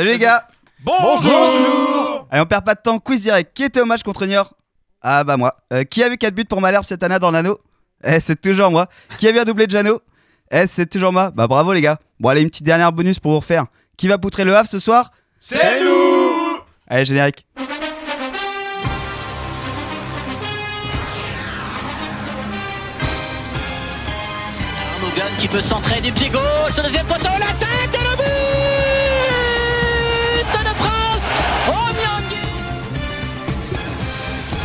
Salut les gars Bonjour Allez, on perd pas de temps, quiz direct. Qui était au match contre Niort Ah bah moi. Euh, qui a vu 4 buts pour Malherbe cette année dans l'anneau Eh, c'est toujours moi. Qui a vu un doublé de Jano Eh, c'est toujours moi. Bah bravo les gars. Bon, allez, une petite dernière bonus pour vous refaire. Qui va poutrer le Havre ce soir C'est nous Allez, générique. Qui peut centrer du pied gauche, le deuxième poteau, la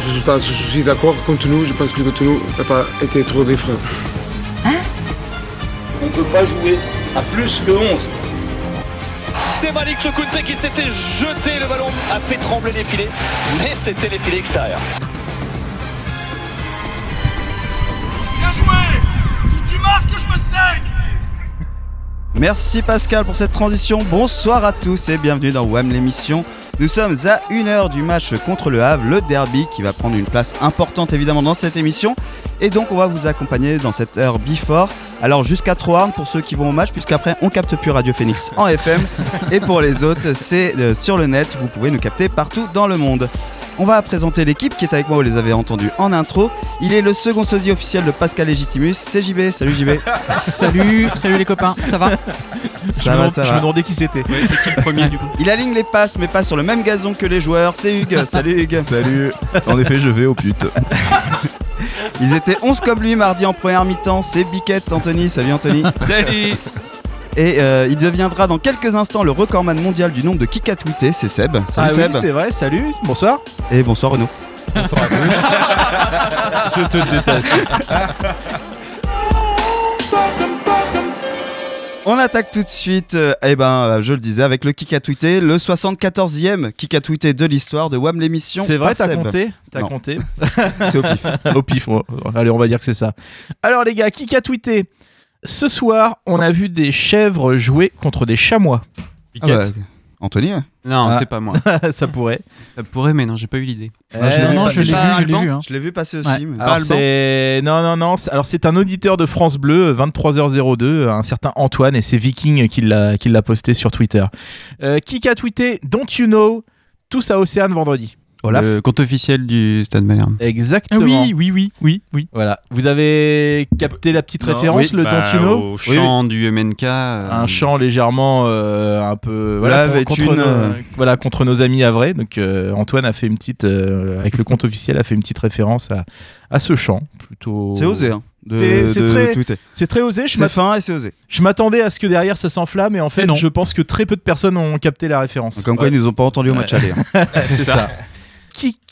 Résultat, je suis d'accord contre nous. Je pense que contre nous n'a pas été trop défrant. On ne peut pas jouer à plus que 11. C'est Malik Chokunte qui s'était jeté, le ballon a fait trembler les filets, mais c'était les filets extérieurs. Bien joué Si tu marques, je me saigne Merci Pascal pour cette transition. Bonsoir à tous et bienvenue dans WAM l'émission. Nous sommes à une heure du match contre le Havre, le derby qui va prendre une place importante évidemment dans cette émission. Et donc on va vous accompagner dans cette heure before. Alors jusqu'à Troarn pour ceux qui vont au match, puisqu'après on capte plus Radio Phoenix en FM. et pour les autres, c'est euh, sur le net, vous pouvez nous capter partout dans le monde. On va présenter l'équipe qui est avec moi, vous les avez entendus en intro. Il est le second sosie officiel de Pascal Legitimus, c'est JB. Salut JB. Salut, salut les copains, ça va ça va, ça Je me demandais qui c'était. Il aligne les passes, mais pas sur le même gazon que les joueurs. C'est Hugues. Salut Hugues. Salut. En effet, je vais au pute. Ils étaient 11 comme lui mardi en première mi-temps. C'est Biquette, Anthony. Salut Anthony. Salut. Et euh, il deviendra dans quelques instants le recordman mondial du nombre de kick à tweeter. C'est Seb. Salut Ah oui, Seb. c'est vrai. Salut. Bonsoir. Et bonsoir Renaud. Je te déteste. On attaque tout de suite, euh, eh ben, euh, je le disais, avec le kick à tweeter, le 74e kick à tweeter de l'histoire de WAM l'émission. C'est vrai, t'as compté T'as compté C'est au pif. Au pif. bon. Allez, on va dire que c'est ça. Alors les gars, qui a tweeté Ce soir, on a vu des chèvres jouer contre des chamois. Ah bah, Anthony ouais. Non, Ah. c'est pas moi. Ça pourrait. Ça pourrait, mais non, j'ai pas eu l'idée. Je l'ai Euh, vu Non, passer. je l'ai pas vu, je l'ai Alban vu. hein. Je l'ai vu passer aussi. Ouais. mais- Alors Alban c'est non non non c'est- alors c'est un auditeur de France Bleu 23h02 un certain Antoine et c'est Viking qui l'a qui l'a posté sur Twitter. Euh, qui a tweeté Don't you know tous à Océane vendredi. Olaf Le compte officiel du Stade Malherbe. Ah Exactement. oui, oui, oui, oui, oui. Voilà. Vous avez capté la petite Non, référence, Oui, le bah, Don't You Know Au chant du MNK. euh, Un chant légèrement euh, un peu voilà, Voilà, con- avec contre, une, nos, euh, voilà contre nos amis à vrai. Donc euh, Antoine a fait une petite euh, avec le compte officiel a fait une petite référence à, à ce chant plutôt. C'est osé. Hein, C'est- très-. C'est très osé. Je C'est fin et c'est osé. je m'attendais à ce que derrière ça s'enflamme et en fait Et non. je pense que très peu de personnes ont capté la référence. Comme quoi, ils nous ont pas entendu au match aller. hein. c'est ça.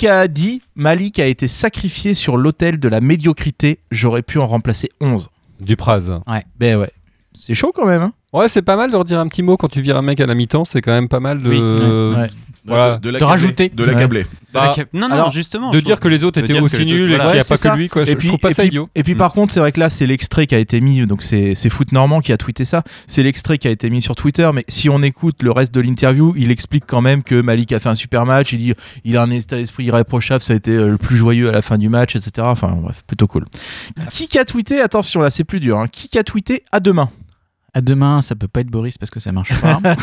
A dit Malik a été sacrifié sur l'autel de la médiocrité J'aurais pu en remplacer 11. Dupraz. Ben ouais. C'est chaud quand même. Hein Ouais, c'est pas mal de redire un petit mot quand tu vires un mec à la mi-temps, c'est quand même pas mal de, Oui, ouais, ouais. Voilà. De, De rajouter. De l'accabler. Bah, Bah, non, non, alors, justement. de je dire que les autres étaient aussi nuls et voilà. qu'il n'y a pas que lui, quoi. Je, et je puis, trouve pas et ça puis- idiot. Et puis Mm. par contre, c'est vrai que là, c'est l'extrait qui a été mis, donc c'est c'est Foot Normand qui a tweeté ça. C'est l'extrait qui a été mis sur Twitter, mais si on écoute le reste de l'interview, il explique quand même que Malik a fait un super match. Il dit il a un état d'esprit irréprochable, ça a été euh, le plus joyeux à la fin du match, etc. Enfin bref, plutôt cool. Qui a tweeté? Attention, là, c'est plus dur. hein. Qui a tweeté à demain? À demain, ça peut pas être Boris parce que ça marche pas.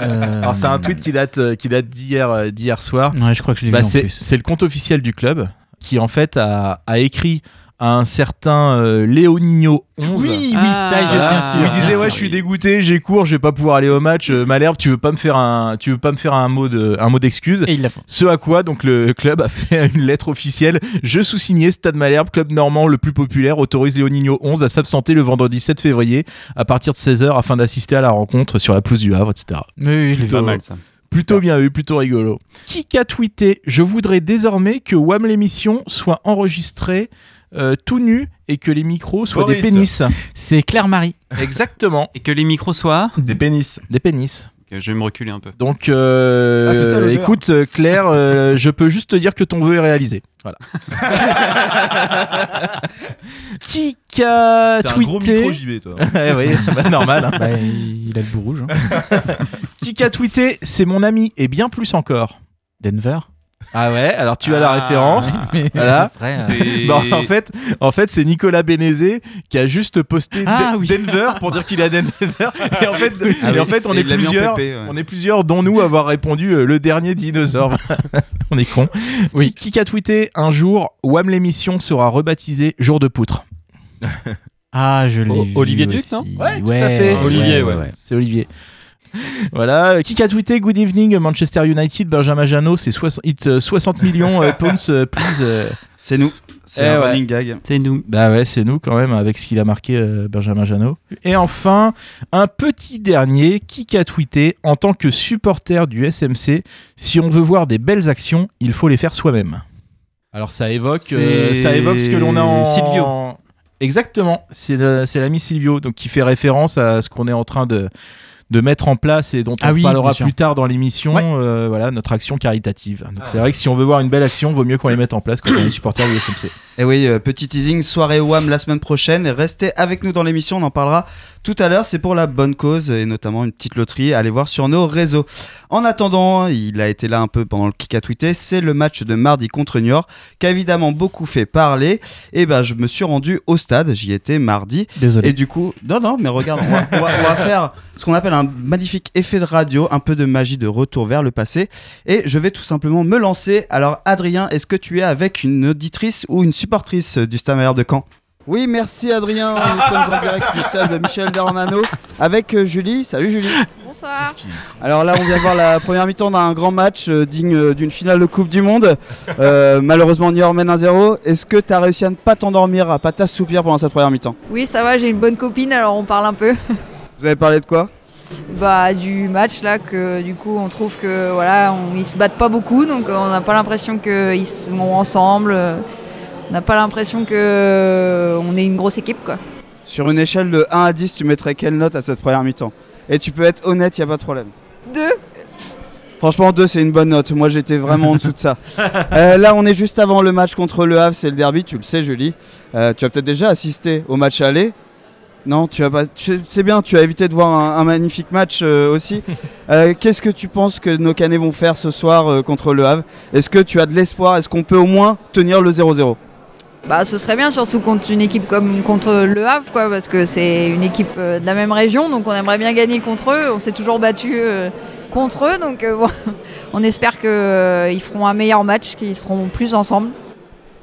Euh, Alors c'est un tweet qui date euh, qui date d'hier euh, d'hier soir. Ouais, je crois que je l'ai Bah, vu en c'est plus. c'est le compte officiel du club qui en fait a, a écrit un certain euh, Léonigno 11. Oui, oui, Ah, ça, j'ai voilà. bien sûr. Il disait bien ouais sûr, je suis oui. dégoûté j'ai cours je vais pas pouvoir aller au match euh, Malherbe tu veux pas me faire un tu veux pas me faire un mot de un mot d'excuse Et il l'a fait. ce à quoi donc le club a fait une lettre officielle je sous-signé Stade Malherbe club normand le plus populaire autorise Léonigno 11 à s'absenter le vendredi 7 février à partir de 16h afin d'assister à la rencontre sur la pelouse du Havre etc Oui, oui, je. Pas mal ça. Plutôt bien vu, plutôt rigolo. Qui a tweeté? Je voudrais désormais que WAM l'émission soit enregistrée euh, tout nu et que les micros soient Boris. des pénis. C'est Claire-Marie. Exactement, Et que les micros soient. Des pénis. des pénis. Je vais me reculer un peu. Donc, euh, Ah, c'est ça, l'odeur. écoute, euh, Claire, euh, je peux juste te dire que ton vœu est réalisé. Voilà. Qui a T'as un gros tweeté micro JB, toi. Ouais, ouais, bah, normal. hein. Bah, il a le bout rouge. hein. Qui a tweeté C'est mon ami et bien plus encore. Denver. Ah ouais, alors tu as la Ah, référence. Mais Voilà. après, euh, C'est- Bon, en fait, en fait, c'est Nicolas Bénézé qui a juste posté Ah oui. Denver pour dire qu'il est à Denver. Et en fait, Ah et oui. en fait on Et est plusieurs. Ouais. On est plusieurs, dont nous, avoir répondu euh, le dernier dinosaure. on est con. Oui. Qui, qui a tweeté un jour Wham l'émission sera rebaptisée Jour de poutre. Ah, je l'ai. Olivier Duc, non? Ouais, tout à fait. Olivier, ouais. C'est Olivier. Voilà, qui a tweeté Good evening Manchester United Benjamin Janot c'est 60, hit, euh, 60 millions euh, pounds euh, please euh. C'est nous. C'est Eh un ouais. running gag. C'est nous. Bah ouais, c'est nous quand même avec ce qu'il a marqué euh, Benjamin Janot. Et enfin, un petit dernier qui a tweeté en tant que supporter du SMC, si on veut voir des belles actions, il faut les faire soi-même. Alors ça évoque euh, C'est ça évoque ce que l'on a en Silvio. Exactement, c'est l'ami Silvio donc qui fait référence à ce qu'on est en train de de mettre en place et dont on Ah oui, parlera plus tard dans l'émission, Ouais. euh, voilà notre action caritative. Donc c'est vrai que si on veut voir une belle action, vaut mieux qu'on les mette en place quand on est supporter du SMC. Et oui, euh, petit teasing, soirée WAM la semaine prochaine. Restez avec nous dans l'émission, on en parlera tout à l'heure. C'est pour la bonne cause et notamment une petite loterie. Allez voir sur nos réseaux. En attendant, il a été là un peu pendant le kick à tweeter. C'est le match de mardi contre New York qui a évidemment beaucoup fait parler. Et ben, je me suis rendu au stade. J'y étais mardi. Désolé. Et du coup, non, non, mais regarde, on va, on va- on va faire ce qu'on appelle un magnifique effet de radio, un peu de magie de retour vers le passé. Et je vais tout simplement me lancer. Alors, Adrien, est-ce que tu es avec une auditrice ou une supportrice du Stade Malherbe de Caen? Oui, merci Adrien. Nous sommes en direct du stade Michel Dornano avec euh, Julie. Salut Julie. Bonsoir. Alors là, on vient de voir la première mi-temps d'un grand match euh, digne euh, d'une finale de Coupe du Monde. Euh, malheureusement, New York mène 1-0. Est-ce que tu as réussi à ne pas t'endormir, à pas t'assoupir pendant cette première mi-temps? Oui, ça va, j'ai une bonne copine, alors on parle un peu. Vous avez parlé de quoi? Bah, du match là, que du coup on trouve que voilà, on, ils se battent pas beaucoup, donc on n'a pas l'impression qu'ils sont ensemble. On n'a pas l'impression que euh, on est une grosse équipe quoi. Sur une échelle de 1 à 10, tu mettrais quelle note à cette première mi-temps? Et tu peux être honnête, il a pas de problème. Deux. Franchement, 2 c'est une bonne note. Moi j'étais vraiment en dessous de ça. Euh, là, on est juste avant le match contre le Havre, c'est le derby, tu le sais, Julie. Euh, tu as peut-être déjà assisté au match aller. Non, tu as pas. C'est bien, tu as évité de voir un, un magnifique match euh, aussi. Euh, Qu'est-ce que tu penses que nos Canets vont faire ce soir euh, contre le Havre? Est-ce que tu as de l'espoir? Est-ce qu'on peut au moins tenir le 0-0 Bah, ce serait bien, surtout contre une équipe comme contre le Havre, quoi, parce que c'est une équipe euh, de la même région, donc on aimerait bien gagner contre eux. On s'est toujours battu euh, contre eux, donc euh, on espère qu'ils feront un meilleur match, qu'ils seront plus ensemble.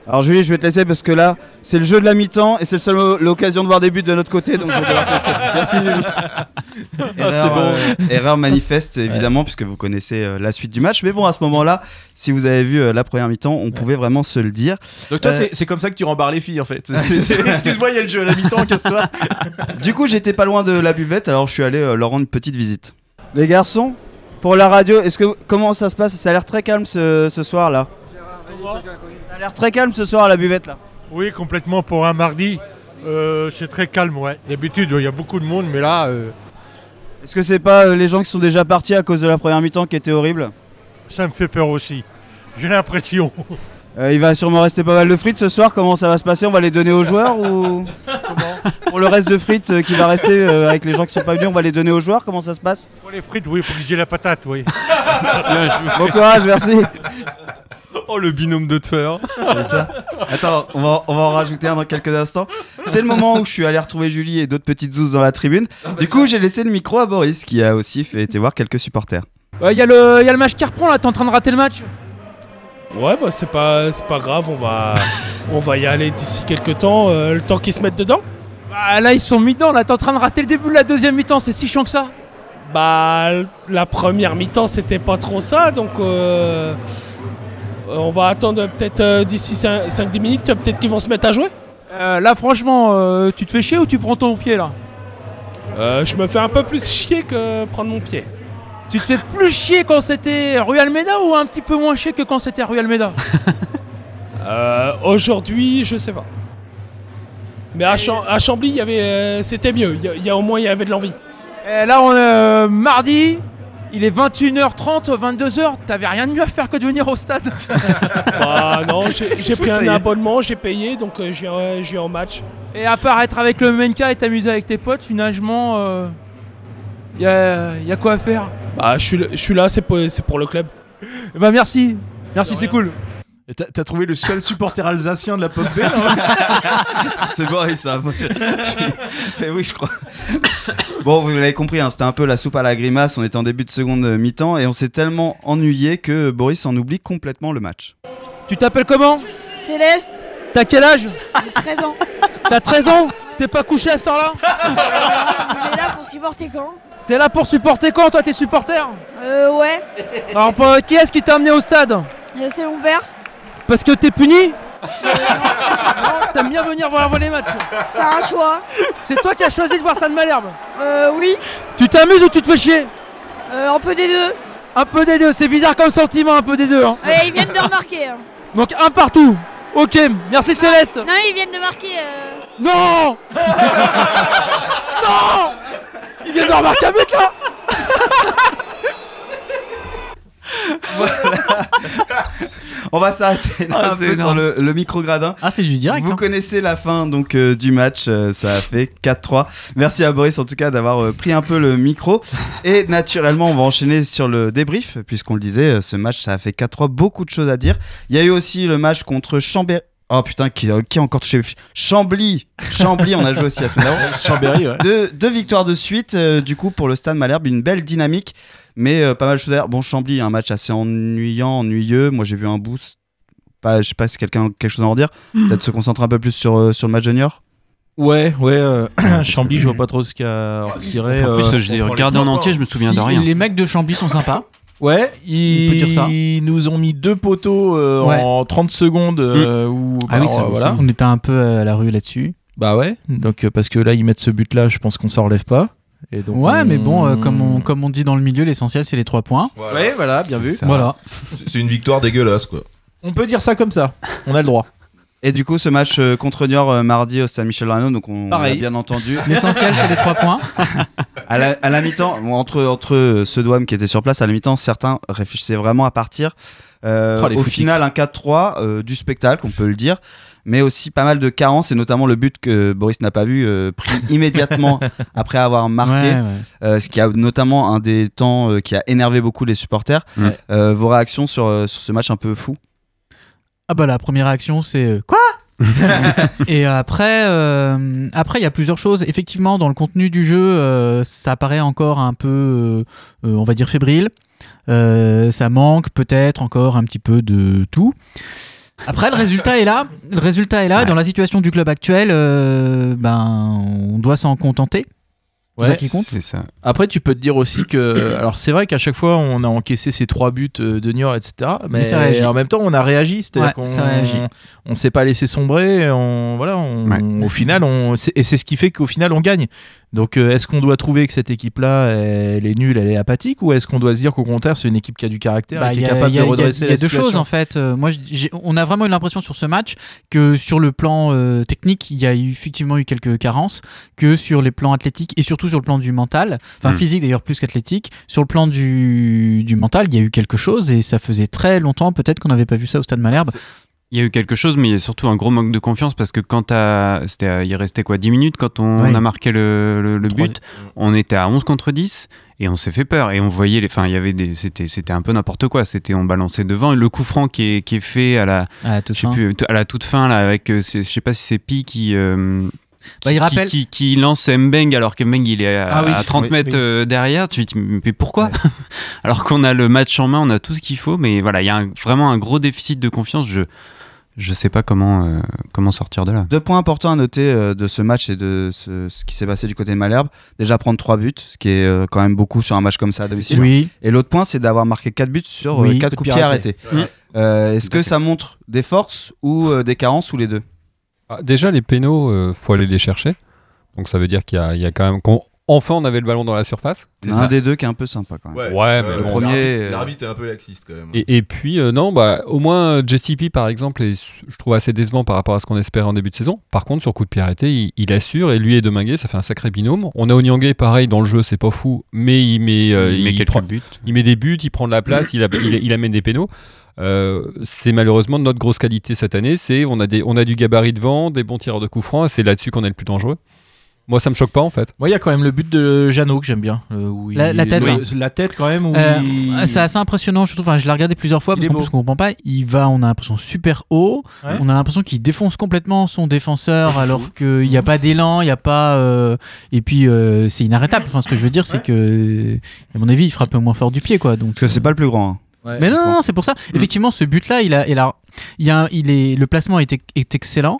Alors Julie, je vais te laisser parce que là, c'est le jeu de la mi-temps et c'est le seul l'occasion de voir des buts de notre côté, donc je vais devoir te laisser. Merci Julie. Erreur, euh, erreur manifeste évidemment puisque vous connaissez euh, la suite du match, mais bon à ce moment-là, si vous avez vu euh, la première mi-temps, on pouvait vraiment se le dire. Donc toi, Euh, c'est- comme ça que tu rembarres les filles en fait. Excuse-moi, il y a le jeu à la mi-temps, casse-toi. Du coup, j'étais pas loin de la buvette, alors je suis allé euh, leur rendre une petite visite. Les garçons, pour la radio, est-ce que comment ça se passe? Ça a l'air très calme ce, ce soir là. Ça a l'air très calme ce soir à la buvette là. Oui, complètement pour un mardi. euh, c'est très calme, ouais. D'habitude, il y a beaucoup de monde, mais là, euh, Est-ce que c'est pas euh, les gens qui sont déjà partis à cause de la première mi-temps qui était horrible? ça me fait peur aussi. J'ai l'impression. Euh, il va sûrement rester pas mal de frites ce soir. Comment ça va se passer? On va les donner aux joueurs ou Comment? Pour le reste de frites qui va rester avec les gens qui sont pas venus, on va les donner aux joueurs? Comment ça se passe? Pour les frites, oui, il faut que j'ai la patate, oui. Bon courage, merci. Oh, le binôme de tueurs. C'est ça. Attends, on va, on va en rajouter un dans quelques instants. C'est le moment où je suis allé retrouver Julie et d'autres petites zouzes dans la tribune. Du coup, j'ai laissé le micro à Boris qui a aussi fait été voir quelques supporters. Il y, a le y a le match qui reprend là, t'es en train de rater le match Ouais, bah c'est pas, c'est pas grave, on va, on va y aller d'ici quelques temps, euh, le temps qu'ils se mettent dedans. Bah là ils sont mis dedans, là t'es en train de rater le début de la deuxième mi-temps, c'est si chiant que ça Bah, la première mi-temps, c'était pas trop ça, donc euh, on va attendre peut-être euh, d'ici 5-10 minutes, peut-être qu'ils vont se mettre à jouer. Euh, Là franchement, euh, tu te fais chier ou tu prends ton pied là? Euh, je me fais un peu plus chier que prendre mon pied. Tu te fais plus chier quand c'était Rue Almeida ou un petit peu moins chier que quand c'était Rue Almeida Euh, Aujourd'hui, je sais pas. Mais à, Cham- à Chambly, il y avait, euh, c'était mieux. Il y, a- il y a au moins, il y avait de l'envie. Et là on est euh, mardi, il est 21h30, 22h, t'avais rien de mieux à faire que de venir au stade Bah non, j'ai pris un abonnement, j'ai payé, donc euh, je viens, euh, au match. Et à part être avec le Menka et t'amuser avec tes potes, finalement, euh, y, a, y a quoi à faire? Bah, je suis, là, c'est pour, c'est pour le club. Bah merci. Merci, c'est cool. Et T'as trouvé le seul supporter alsacien de la pop B C'est Boris, ça. Moi, je- je- Mais oui, je crois. Bon, vous l'avez compris, hein, c'était un peu la soupe à la grimace. On était en début de seconde euh, mi-temps et on s'est tellement ennuyé que Boris en oublie complètement le match. Tu t'appelles comment? Céleste, T'as quel âge? J'ai 13 ans. T'as 13 ans? T'es pas couché à ce temps-là On est là pour supporter quand? T'es là pour supporter quand toi t'es supporter Euh, ouais. Alors pas- qui est-ce qui t'a amené au stade? Euh, C'est mon père. Parce que t'es puni Non, T'aimes bien venir voir, voir les matchs C'est un choix. C'est toi qui as choisi de voir ça de Malherbe Euh, oui. Tu t'amuses ou tu te fais chier Euh, un peu des deux. Un peu des deux, c'est bizarre comme sentiment, un peu des deux. hein. Ouais, ils viennent de remarquer. hein. Donc un partout. Ok, merci Céleste. Non, ils viennent de marquer. euh, Non Non Il vient de remarquer un but là On va s'arrêter là Ah, un peu sur le, le micro-gradin. Ah, c'est du direct. Vous hein. connaissez la fin donc euh, du match, euh, ça a fait 4-3. Merci à Boris en tout cas d'avoir euh, pris un peu le micro. Et naturellement, on va enchaîner sur le débrief, puisqu'on le disait, ce match ça a fait 4-3, beaucoup de choses à dire. Il y a eu aussi le match contre Chambéry. Oh putain, qui, qui a encore touché? Chambly Chambly, on a joué aussi la semaine d'avant. Chambéry, ouais. Deux, deux victoires de suite, du coup, pour le Stade Malherbe, une belle dynamique, mais euh, pas mal de choses à dire. Bon, Chambly, un match assez ennuyant, ennuyeux. Moi, j'ai vu un boost. Pas, je sais pas si quelqu'un a quelque chose à en dire. Peut-être se concentrer un peu plus sur, euh, sur le match junior. Ouais, ouais. euh, Chambly, je vois pas trop ce qu'il y a à retirer. En plus, euh, je l'ai regardé en entier, je me souviens Si, de rien. Les mecs de Chambly sont sympas. Ouais, ils, On peut dire ça. ils nous ont mis deux poteaux euh, Ouais. en 30 secondes. euh, où, Ah oui, alors, ça euh, voilà. On était un peu à la rue là-dessus. Bah ouais, donc euh, parce que là ils mettent ce but là, je pense qu'on s'en relève pas. Et donc, Ouais, on- mais bon, euh, comme, on, comme on dit dans le milieu, l'essentiel c'est les trois points. Ouais, voilà, bien vu. Ça. Voilà. C'est- une victoire dégueulasse, quoi. On peut dire ça comme ça. On a le droit. Et du coup, ce match euh, contre Niort euh, mardi au Stade Michel Arnaud, donc on Pareil. bien entendu. L'essentiel c'est les trois points. À la, à la mi-temps, bon, entre, entre euh, ceux d'Ouam qui étaient sur place, à la mi-temps, certains réfléchissaient vraiment à partir. Euh, Oh, au footix. final, un 4-3 euh, du spectacle, on peut le dire, mais aussi pas mal de carences, et notamment le but que Boris n'a pas vu, euh, pris immédiatement après avoir marqué, Ouais, ouais. euh, ce qui a notamment un des temps euh, qui a énervé beaucoup les supporters. Ouais. Vos réactions sur, sur ce match un peu fou? Ah bah la première réaction c'est quoi? Et après, euh, après il y a plusieurs choses. Effectivement, dans le contenu du jeu, euh, ça paraît encore un peu, euh, on va dire fébrile. Ça manque peut-être encore un petit peu de tout. Après, le résultat est là. Le résultat est là. Ouais. Dans la situation du club actuel, euh, ben, on doit s'en contenter. C'est ça qui compte. Ça. Après, tu peux te dire aussi que. Alors, c'est vrai qu'à chaque fois, on a encaissé ces trois buts euh, de Niort, etc. Mais, Mais ça réagit. en même temps, on a réagi. C'est-à-dire Ouais, qu'on on s'est pas laissé sombrer. On, voilà, on- Ouais. au final, on, et c'est ce qui fait qu'au final, on gagne. Donc, euh, est-ce qu'on doit trouver que cette équipe-là, elle est nulle, elle est apathique, ou est-ce qu'on doit se dire qu'au contraire, c'est une équipe qui a du caractère Bah, et qui Il est capable de il y a- redresser il y a la deux situation choses en fait. Euh, moi, j'ai- on a vraiment eu l'impression sur ce match que sur le plan euh, technique, il y a eu, effectivement eu quelques carences, que sur les plans athlétiques et surtout sur le plan du mental, enfin Mm. physique d'ailleurs plus qu'athlétique, sur le plan du, du mental, il y a eu quelque chose et ça faisait très longtemps peut-être qu'on n'avait pas vu ça au Stade Malherbe. Il y a eu quelque chose, mais il y a surtout un gros manque de confiance parce que quand c'était, il restait quoi 10 minutes quand on a marqué le, le- but, on était à 11 contre 10 et on s'est fait peur et on voyait les, enfin il y avait des, c'était, c'était un peu n'importe quoi, c'était on balançait devant et le coup franc qui est, qui est fait à la, À la toute fin. plus, à la toute fin là avec, euh, je sais pas si c'est Pi qui euh, Bah, il qui- rappelle- qui, qui lance Mbeng alors que Mbeng il est à, Ah oui, à 30 oui, mètres oui. euh, derrière. Tu te dis mais pourquoi? Alors qu'on a le match en main, on a tout ce qu'il faut, mais voilà, il y a un- vraiment un gros déficit de confiance. Je je sais pas comment euh, comment sortir de là. Deux points importants à noter euh, de ce match et de ce, ce qui s'est passé du côté de Malherbe. Déjà prendre trois buts, ce qui est euh, quand même beaucoup sur un match comme ça à domicile. Oui. Et l'autre point, c'est d'avoir marqué 4 buts sur Oui, 4 coup de coups de pied pied arrêté. arrêtés. Euh, Est-ce que ça montre des forces ou euh, des carences ou les deux? Ah, déjà, les pénaux, euh, faut aller les chercher. Donc ça veut dire qu'il y a, il y a quand même. qu'on- Enfin, on avait le ballon dans la surface. A un des deux qui est un peu sympa quand même. Ouais, Ouais, mais euh, bon. Le premier, l'arbitre- euh, L'arbitre est un peu laxiste quand même. Et, et puis, euh, non, bah, au moins, JCP, par exemple, est, je trouve assez décevant par rapport à ce qu'on espérait en début de saison. Par contre, sur coup de pied arrêté, il, il assure, et lui et Deminguet, ça fait un sacré binôme. On a Onyangé, pareil, dans le jeu, c'est pas fou, mais il met, euh, il met quelques prend- buts. il met des buts, il prend de la place, il, a- il- il amène des pénaux. Euh, c'est malheureusement notre grosse qualité cette année, c'est on a des, on a du gabarit devant, des bons tireurs de coups francs, et c'est là-dessus qu'on est le plus dangereux. Moi, ça me choque pas en fait. Moi, il y a quand même le but de Jeannot que j'aime bien. euh, où La- il- la tête, hein. La tête, quand même. Euh, il- C'est assez impressionnant, je trouve. Enfin, je l'ai regardé plusieurs fois parce est qu'en beau. plus, on comprend pas. Il va, on a l'impression super haut. Ouais. On a l'impression qu'il défonce complètement son défenseur alors qu'il n'y a pas d'élan, il n'y a pas. euh, Et puis, euh, c'est inarrêtable. Enfin, ce que je veux dire, c'est que, à mon avis, il frappe moins fort du pied, quoi. Donc, Parce que c'est pas le plus grand. hein. mais non, non, c'est pour ça. Effectivement, ce but-là, il a, il a, il y a, il est, le placement est, est excellent.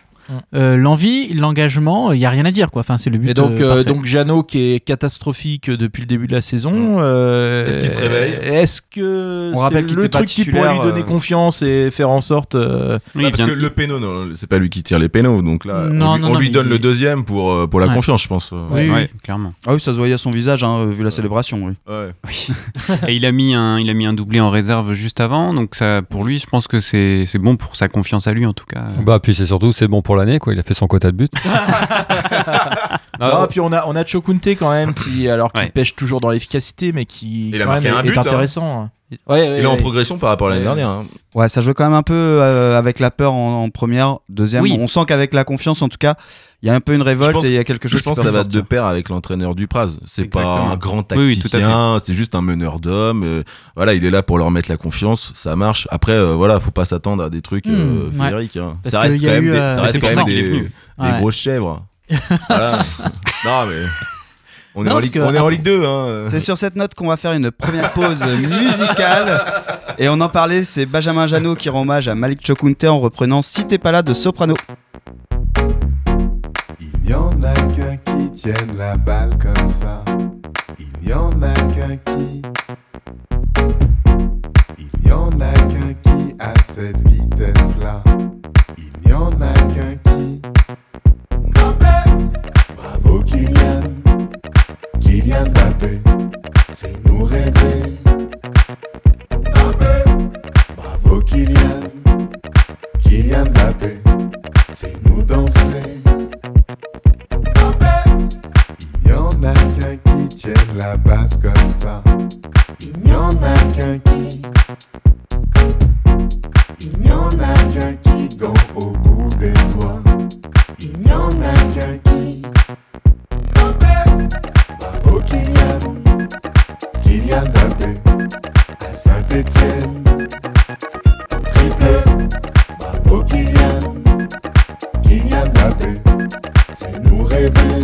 Euh, L'envie, l'engagement, il y a rien à dire, quoi. Enfin, c'est le but. Et donc, euh, euh, donc Jeannot qui est catastrophique depuis le début de la saison. euh, Est-ce qu'il se réveille Est-ce que On rappelle qu'il le truc qui pourrait lui donner confiance et faire en sorte euh, Ah, parce que le péno, non, c'est pas lui qui tire les pénaux, donc là, Non, on lui, non, on non, lui mais donne il- le deuxième pour, pour la Ouais. confiance, je pense. Oui, oui. Clairement. Ah oui, ça se voyait à son visage, hein, vu la célébration. Oui. Ouais. Et il a mis un, il a mis un doublé en réserve juste avant, donc ça, pour lui, je pense que c'est c'est bon pour sa confiance à lui en tout cas. Bah, puis c'est surtout, c'est bon pour l'année, quoi. Il a fait son quota de but. Non, puis on a, on a Chokunte quand même, qui, alors qui Ouais. pêche toujours dans l'efficacité, mais qui Il a quand marqué même un est, but, hein. intéressant. Ouais, ouais, Il est en ouais. progression par rapport à l'année Ouais. dernière. hein. Ouais, ça jouait quand même un peu euh, avec la peur en, en première, deuxième. Oui. On sent qu'avec la confiance, en tout cas, il y a un peu une révolte pense- et il y a quelque chose Je pense qui que ça va de pair avec l'entraîneur du Praz. C'est pas un grand Oui, oui, tacticien, c'est juste un meneur d'hommes. euh, voilà, il est là pour leur mettre la confiance, ça marche. Après, euh, voilà, faut pas s'attendre à des trucs ouais. féeriques. hein. Ça reste qu'il y quand a même eu, des, euh, ça reste quand même des, venu. des Ouais. grosses chèvres. voilà. Non, mais. On est, Non, en parce Ligue, que- on est en Ligue 2. Hein. C'est sur cette note qu'on va faire une première pause musicale. Et on en parlait, c'est Benjamin Janot qui rend hommage à Malik Chokunte en reprenant Si t'es pas là de Soprano. Il n'y en a qu'un qui tienne la balle comme ça. Il n'y en a qu'un qui. Il n'y en a qu'un qui a cette vitesse-là. Il n'y en a qu'un qui. Bravo Kylian, Kylian Mbappé, fais-nous rêver. Bravo Kylian, Kylian Mbappé, fais-nous danser. Il n'y en a qu'un qui tienne la basse comme ça. Il n'y en a qu'un qui. Il n'y en a qu'un qui gant au bout des doigts. Il n'y en a qu'un qui. Kylian Mbappé, à Saint-Étienne. Triplé, bravo Kylian, Kylian Mbappé, fais-nous rêver.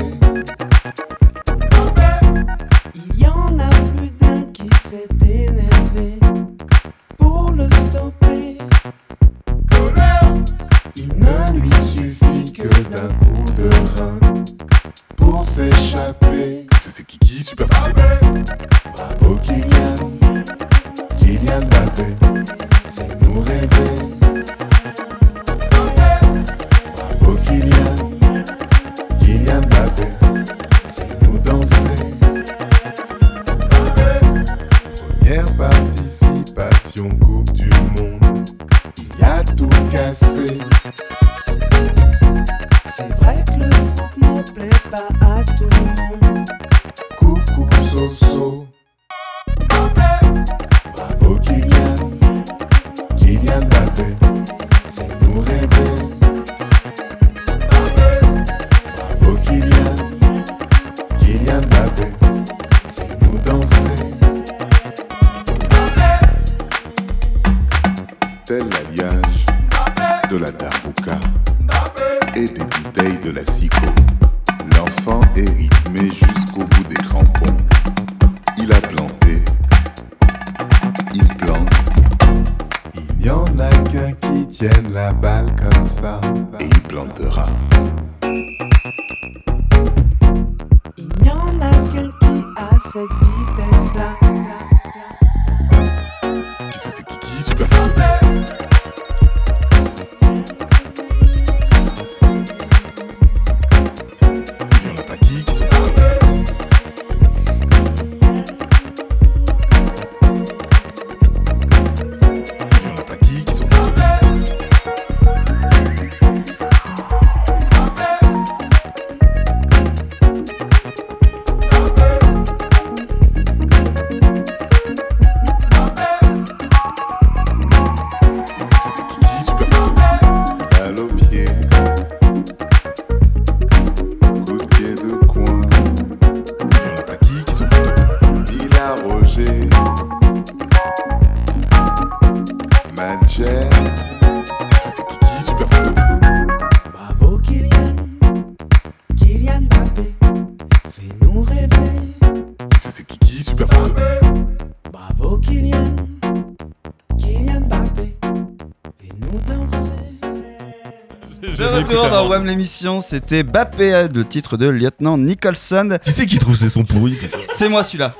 Retour dans WAM l'émission, c'était Bappé, le titre de lieutenant Nicholson. Qui c'est qui trouve ces sons pourris C'est moi celui-là.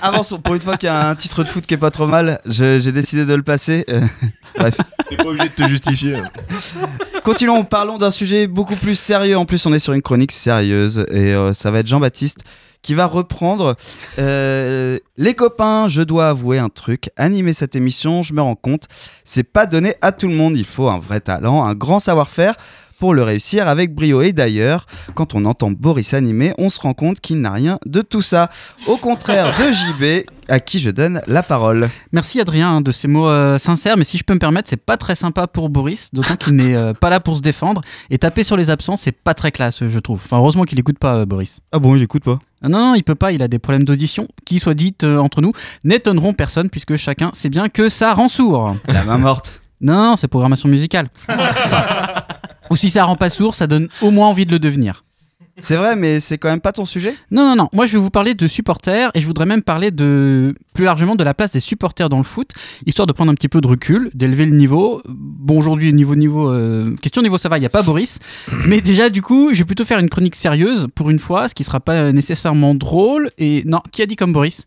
Avant, pour une fois qu'il y a un titre de foot qui est pas trop mal, j'ai décidé de le passer. Euh, bref. T'es pas obligé de te justifier. Continuons, parlons d'un sujet beaucoup plus sérieux. En plus, on est sur une chronique sérieuse et euh, ça va être Jean-Baptiste qui va reprendre. Euh, les copains, je dois avouer un truc. Animer cette émission, je me rends compte, c'est pas donné à tout le monde. Il faut un vrai talent, un grand savoir-faire pour le réussir avec brio. Et d'ailleurs, quand on entend Boris animer, on se rend compte qu'il n'a rien de tout ça. Au contraire de JB, à qui je donne la parole. Merci Adrien hein, de ces mots euh, sincères, mais si je peux me permettre, c'est pas très sympa pour Boris, d'autant qu'il n'est euh, pas là pour se défendre. Et taper sur les absents, c'est pas très classe, je trouve. Enfin, heureusement qu'il écoute pas, euh, Boris. Ah bon, il écoute pas? Non, non, il peut pas, il a des problèmes d'audition, qui, soit dites euh, entre nous, n'étonneront personne, puisque chacun sait bien que ça rend sourd. La main morte. Non, non, c'est programmation musicale. Enfin, ou si ça rend pas sourd, ça donne au moins envie de le devenir. C'est vrai, mais c'est quand même pas ton sujet? Non, non, non. Moi, je vais vous parler de supporters et je voudrais même parler de plus largement de la place des supporters dans le foot, histoire de prendre un petit peu de recul, d'élever le niveau. Bon, aujourd'hui, niveau niveau euh, question niveau ça va, il y a pas Boris, mais déjà du coup, je vais plutôt faire une chronique sérieuse pour une fois, ce qui sera pas nécessairement drôle. Et non, qui a dit comme Boris?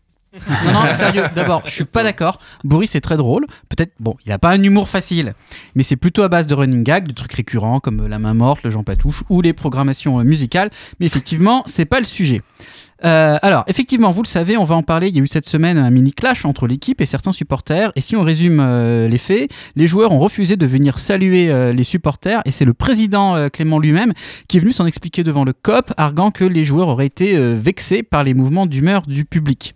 Non, non, sérieux, d'abord, je suis pas d'accord. Boris est très drôle. Peut-être, bon, il a pas un humour facile, mais c'est plutôt à base de running gag, de trucs récurrents comme la main morte, le Jean Patouche ou les programmations euh, musicales. Mais effectivement, c'est pas le sujet. Euh, alors, effectivement, vous le savez, on va en parler. Il y a eu cette semaine un mini clash entre l'équipe et certains supporters. Et si on résume euh, les faits, les joueurs ont refusé de venir saluer euh, les supporters. Et c'est le président euh, Clément lui-même qui est venu s'en expliquer devant le COP, arguant que les joueurs auraient été euh, vexés par les mouvements d'humeur du public.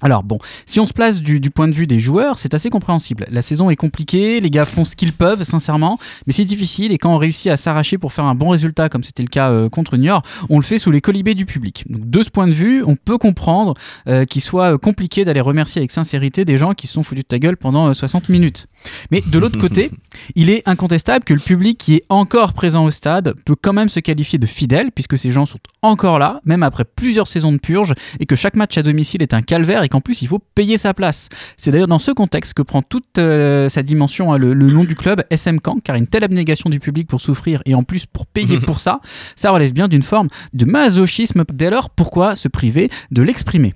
Alors bon, si on se place du, du point de vue des joueurs, c'est assez compréhensible. La saison est compliquée, les gars font ce qu'ils peuvent, sincèrement, mais c'est difficile et quand on réussit à s'arracher pour faire un bon résultat, comme c'était le cas euh, contre Niort, on le fait sous les colibés du public. Donc de ce point de vue, on peut comprendre euh, qu'il soit euh, compliqué d'aller remercier avec sincérité des gens qui se sont foutus de ta gueule pendant euh, 60 minutes. Mais de l'autre côté, il est incontestable que le public qui est encore présent au stade peut quand même se qualifier de fidèle, puisque ces gens sont encore là, même après plusieurs saisons de purge, et que chaque match à domicile est un calvaire et qu'en plus il faut payer sa place. C'est d'ailleurs dans ce contexte que prend toute euh, sa dimension hein, le, le nom du club SM Camp, car une telle abnégation du public pour souffrir et en plus pour payer pour ça, ça relève bien d'une forme de masochisme. Dès lors, pourquoi se priver de l'exprimer?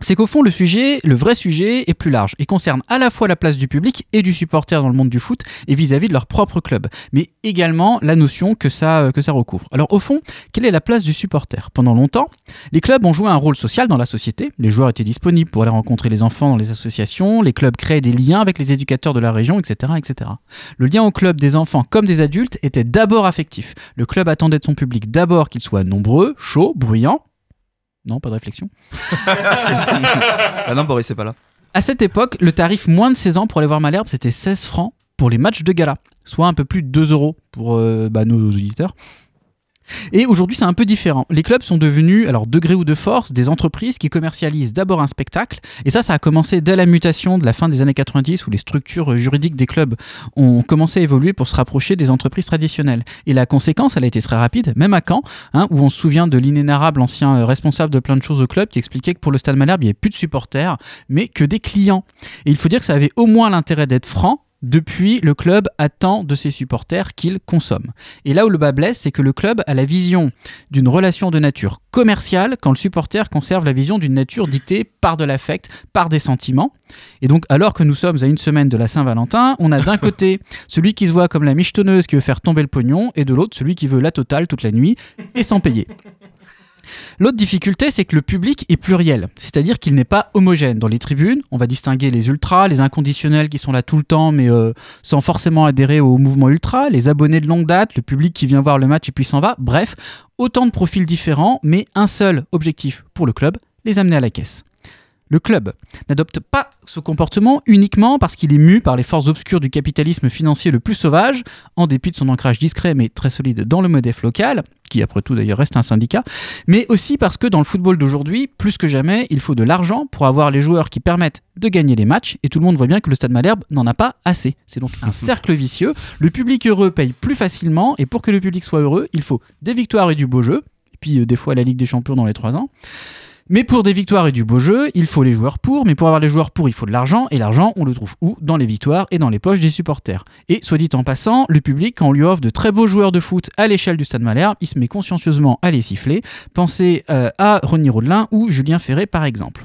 C'est qu'au fond, le sujet, le vrai sujet, est plus large et concerne à la fois la place du public et du supporter dans le monde du foot et vis-à-vis de leur propre club, mais également la notion que ça, euh, que ça recouvre. Alors au fond, quelle est la place du supporter? Pendant longtemps, les clubs ont joué un rôle social dans la société, les joueurs étaient disponibles pour aller rencontrer les enfants dans les associations, les clubs créaient des liens avec les éducateurs de la région, etc. etc. Le lien au club des enfants comme des adultes était d'abord affectif. Le club attendait de son public d'abord qu'il soit nombreux, chaud, bruyant, non, pas de réflexion. ah non, Boris, c'est pas là. À cette époque, le tarif moins de 16 ans pour aller voir Malherbe, c'était 16 francs pour les matchs de gala, soit un peu plus de 2 euros pour euh, bah, nos auditeurs. Et aujourd'hui, c'est un peu différent. Les clubs sont devenus, alors degré ou de force, des entreprises qui commercialisent d'abord un spectacle. Et ça, ça a commencé dès la mutation de la fin des années 90 où les structures juridiques des clubs ont commencé à évoluer pour se rapprocher des entreprises traditionnelles. Et la conséquence, elle a été très rapide, même à Caen, hein, où on se souvient de l'inénarrable ancien euh, responsable de plein de choses au club qui expliquait que pour le Stade Malherbe, il n'y avait plus de supporters, mais que des clients. Et il faut dire que ça avait au moins l'intérêt d'être franc, depuis, le club attend de ses supporters qu'ils consomment. Et là où le bas blesse, c'est que le club a la vision d'une relation de nature commerciale quand le supporter conserve la vision d'une nature dictée par de l'affect, par des sentiments. Et donc, alors que nous sommes à une semaine de la Saint-Valentin, on a d'un côté celui qui se voit comme la michetonneuse qui veut faire tomber le pognon, et de l'autre celui qui veut la totale toute la nuit et sans payer. L'autre difficulté, c'est que le public est pluriel, c'est-à-dire qu'il n'est pas homogène. Dans les tribunes, on va distinguer les ultras, les inconditionnels qui sont là tout le temps, mais euh, sans forcément adhérer au mouvement ultra, les abonnés de longue date, le public qui vient voir le match et puis s'en va. Bref, autant de profils différents, mais un seul objectif pour le club, les amener à la caisse. Le club n'adopte pas ce comportement uniquement parce qu'il est mu par les forces obscures du capitalisme financier le plus sauvage, en dépit de son ancrage discret mais très solide dans le modèle local, qui après tout d'ailleurs reste un syndicat, mais aussi parce que dans le football d'aujourd'hui, plus que jamais, il faut de l'argent pour avoir les joueurs qui permettent de gagner les matchs, et tout le monde voit bien que le Stade Malherbe n'en a pas assez. C'est donc un cercle vicieux, le public heureux paye plus facilement, et pour que le public soit heureux, il faut des victoires et du beau jeu, et puis euh, des fois la Ligue des Champions dans les trois ans. Mais pour des victoires et du beau jeu, il faut les joueurs pour, mais pour avoir les joueurs pour, il faut de l'argent, et l'argent, on le trouve où? Dans les victoires et dans les poches des supporters. Et soit dit en passant, le public, quand on lui offre de très beaux joueurs de foot à l'échelle du Stade Malherbe, il se met consciencieusement à les siffler. Pensez euh, à Ronny Rodelin ou Julien Ferré par exemple.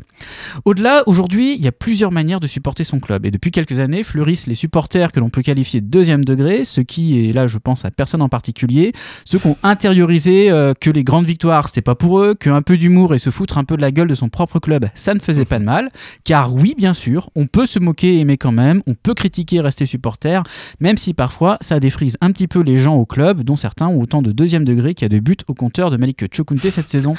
Au-delà, aujourd'hui, il y a plusieurs manières de supporter son club. Et depuis quelques années, fleurissent les supporters que l'on peut qualifier de deuxième degré, ceux qui, et là je pense à personne en particulier, ceux qui ont intériorisé euh, que les grandes victoires, c'était pas pour eux, qu'un peu d'humour et se foutre un peu de la gueule de son propre club, ça ne faisait pas de mal. Car oui, bien sûr, on peut se moquer et aimer quand même, on peut critiquer et rester supporter, même si parfois ça défrise un petit peu les gens au club, dont certains ont autant de deuxième degré qu'il y a de buts au compteur de Malik Chokunte cette saison.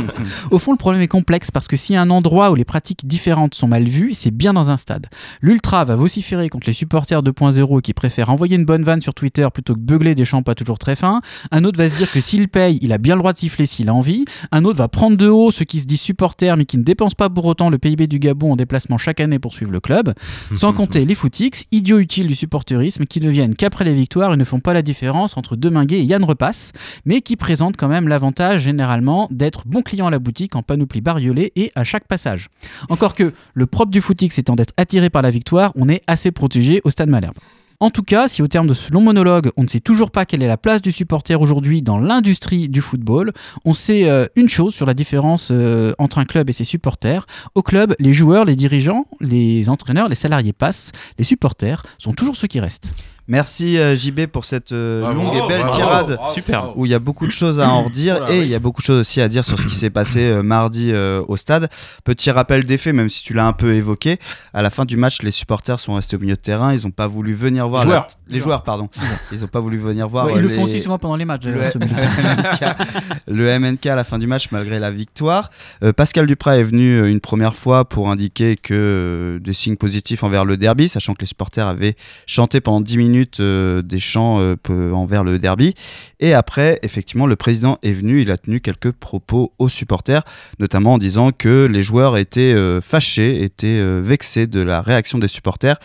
Au fond, le problème est complexe parce que s'il y a un endroit où les pratiques différentes sont mal vues, c'est bien dans un stade. L'Ultra va vociférer contre les supporters 2.0 qui préfèrent envoyer une bonne vanne sur Twitter plutôt que beugler des chants pas toujours très fins. Un autre va se dire que s'il paye, il a bien le droit de siffler s'il a envie. Un autre va prendre de haut ceux qui se disent supporters mais qui ne dépensent pas pour autant le PIB du Gabon en déplacement chaque année pour suivre le club. Sans compter les footix, idiots utiles du supporterisme qui ne viennent qu'après les victoires et ne font pas la différence entre Deminguet et Yann Repasse, mais qui présentent quand même l'avantage généralement d'être bon client à la boutique en panoplie bariolée et à chaque passage. Encore que le propre du footix étant d'être attiré par la victoire, on est assez protégé au stade Malherbe. En tout cas, si au terme de ce long monologue, on ne sait toujours pas quelle est la place du supporter aujourd'hui dans l'industrie du football, on sait euh, une chose sur la différence euh, entre un club et ses supporters. Au club, les joueurs, les dirigeants, les entraîneurs, les salariés passent, les supporters sont toujours ceux qui restent. Merci euh, JB pour cette euh, Bravo, longue et belle bravo, tirade bravo. Super. où il y a beaucoup de choses à en redire Voilà, et oui. il y a beaucoup de choses aussi à dire sur ce qui s'est passé euh, mardi euh, au stade. Petit rappel des faits, même si tu l'as un peu évoqué, à la fin du match, les supporters sont restés au milieu de terrain, ils n'ont pas voulu venir voir Joueurs. la- les joueurs, pardon, ils n'ont pas voulu venir voir. Ouais, ils le font aussi souvent pendant les matchs, Le, le MNK à la fin du match malgré la victoire. Euh, Pascal Duprat est venu une première fois pour indiquer que euh, des signes positifs envers le derby, sachant que les supporters avaient chanté pendant 10 minutes euh, des chants euh, envers le derby. Et après, effectivement, le président est venu, il a tenu quelques propos aux supporters, notamment en disant que les joueurs étaient euh, fâchés, étaient vexés de la réaction des supporters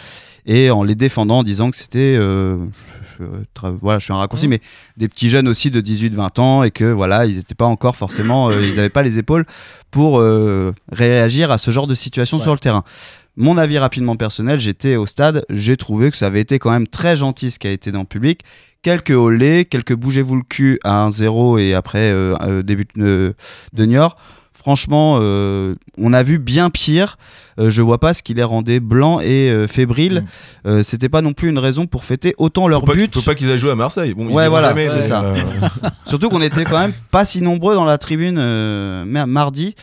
et en les défendant en disant que c'était euh, je, je- tra- voilà je suis un raccourci mais des petits jeunes aussi de 18-20 ans et que voilà ils n'étaient pas encore forcément euh, ils n'avaient pas les épaules pour euh, réagir à ce genre de situation sur le terrain mon avis rapidement personnel j'étais au stade j'ai trouvé que ça avait été quand même très gentil ce qui a été dans le public. Quelques olés quelques bougez-vous le cul à 1-0 et après euh, euh, début de, de Niort Franchement, euh, on a vu bien pire. Euh, je vois pas ce qui les rendait blancs et euh, fébriles. Euh, C'était pas non plus une raison pour fêter autant leur Faut pas, but. faut pas qu'ils aillent jouer à Marseille. Bon, ouais, voilà, jamais, c'est ça. euh, Surtout qu'on était quand même pas si nombreux dans la tribune euh, mardi.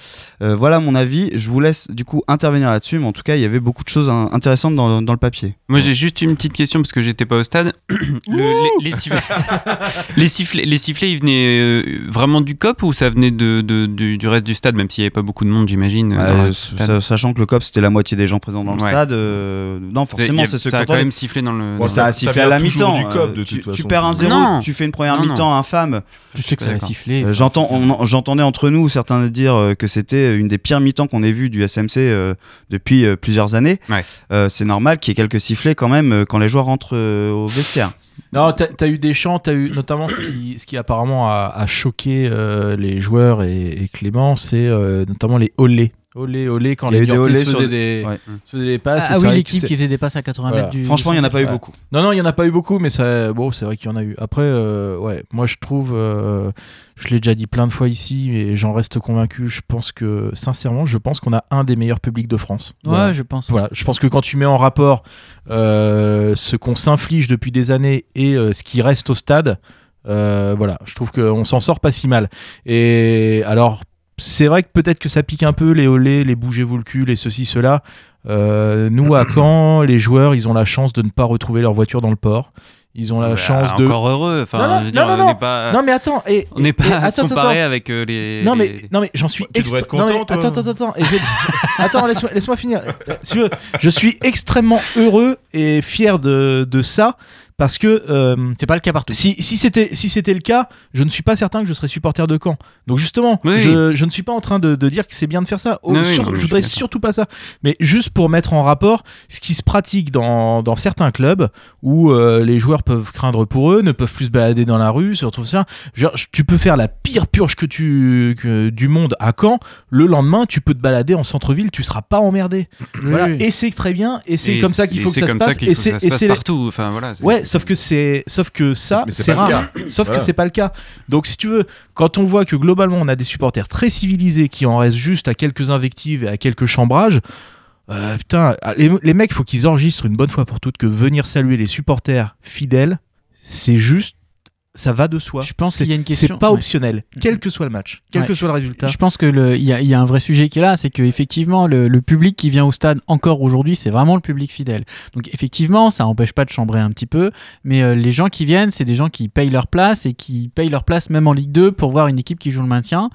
Euh, voilà mon avis. Je vous laisse du coup intervenir là-dessus, mais en tout cas, il y avait beaucoup de choses hein, intéressantes dans, dans le papier. Moi j'ai juste une petite question parce que j'étais pas au stade. Le- les, les sifflets, les sifflets, les sifflets, ils venaient euh, vraiment du COP ou ça venait de, de- du, du reste du stade, même s'il n'y avait pas beaucoup de monde, j'imagine. Euh, sachant que le COP c'était la moitié des gens présents dans le Ouais. stade, euh, non forcément a- c'est ce ça a quand même sifflé dans le- Bon, dans ça a sifflé à la mi-temps. euh, tu, tu perds un zéro, Non. tu fais une première mi-temps infâme. Je sais que ça va siffler. J'entends, on- j'entendais entre nous certains dire que c'était une des pires mi-temps qu'on ait vu du SMC depuis plusieurs années. C'est normal qu'il y ait quelques sifflets quand même quand les joueurs rentrent au vestiaire. Non, t'as as eu des chants, t'as eu notamment ce qui, apparemment a, choqué euh, les joueurs et, Clément, c'est euh, notamment les olés. Olé, olé, quand les Niortais se sur faisaient des- ouais. faisaient des passes. Ah, et ah oui, l'équipe qui faisait des passes à 80 mètres du- Franchement, il y en a pas eu beaucoup. Non, non, il y en a pas eu beaucoup, mais ça, bon, c'est vrai qu'il y en a eu. Après, euh, ouais, moi je trouve, euh, je l'ai déjà dit plein de fois ici, mais j'en reste convaincu. Je pense que, sincèrement, je pense qu'on a un des meilleurs publics de France. Ouais, je pense. Voilà, je pense que quand tu mets en rapport euh, ce qu'on s'inflige depuis des années et euh, ce qui reste au stade, euh, voilà, je trouve qu'on s'en sort pas si mal. Et alors, c'est vrai que peut-être que ça pique un peu les olés, les bougez-vous le cul, les ceci, cela. Euh, nous, à Caen, les joueurs, ils ont la chance de ne pas retrouver leur voiture dans le port. Ils ont la Bah, chance de. encore heureux, enfin, non, non, je veux dire, non, on non, n'est pas- non, mais attends, et, on n'est pas et- à se attends, comparer attends. avec, euh, les- Non, mais, non, mais j'en suis extra- non, mais content, attends, attends, attends, et je- attends, laisse-moi finir. Si tu veux, je suis extrêmement heureux et fier de, de ça parce que euh, c'est pas le cas partout. Si, si c'était si c'était le cas, je ne suis pas certain que je serais supporter de Caen. Donc justement, Oui. je, je ne suis pas en train de, de dire que c'est bien de faire ça. Oh, Oui, sur- je je voudrais surtout pas ça. Mais juste pour mettre en rapport ce qui se pratique dans, dans certains clubs où euh, les joueurs peuvent craindre pour eux, ne peuvent plus se balader dans la rue, se retrouvent ça. Genre, tu peux faire la pire purge que tu que, du monde à Caen. Le lendemain, tu peux te balader en centre-ville, tu seras pas emmerdé. voilà. oui. Et c'est très bien. Et c'est comme ça qu'il faut que ça se passe. Et c'est partout. Enfin, voilà, Ouais, sauf que c'est sauf que ça c'est rare. Sauf Voilà. que c'est pas le cas. Donc si tu veux, quand on voit que globalement on a des supporters très civilisés qui en restent juste à quelques invectives et à quelques chambrages, euh, putain, les, les mecs, faut qu'ils enregistrent une bonne fois pour toutes que venir saluer les supporters fidèles, c'est juste, ça va de soi. Je pense C'est- qu'il y a une question- C'est pas ouais. optionnel, quel que soit le match, quel Ouais, que soit le résultat. Je pense que il y, a- il y a un vrai sujet qui est là, c'est que effectivement le, le public qui vient au stade encore aujourd'hui, c'est vraiment le public fidèle. Donc effectivement, ça empêche pas de chambrer un petit peu, mais euh, les gens qui viennent, c'est des gens qui payent leur place et qui payent leur place même en Ligue 2 pour voir une équipe qui joue le maintien.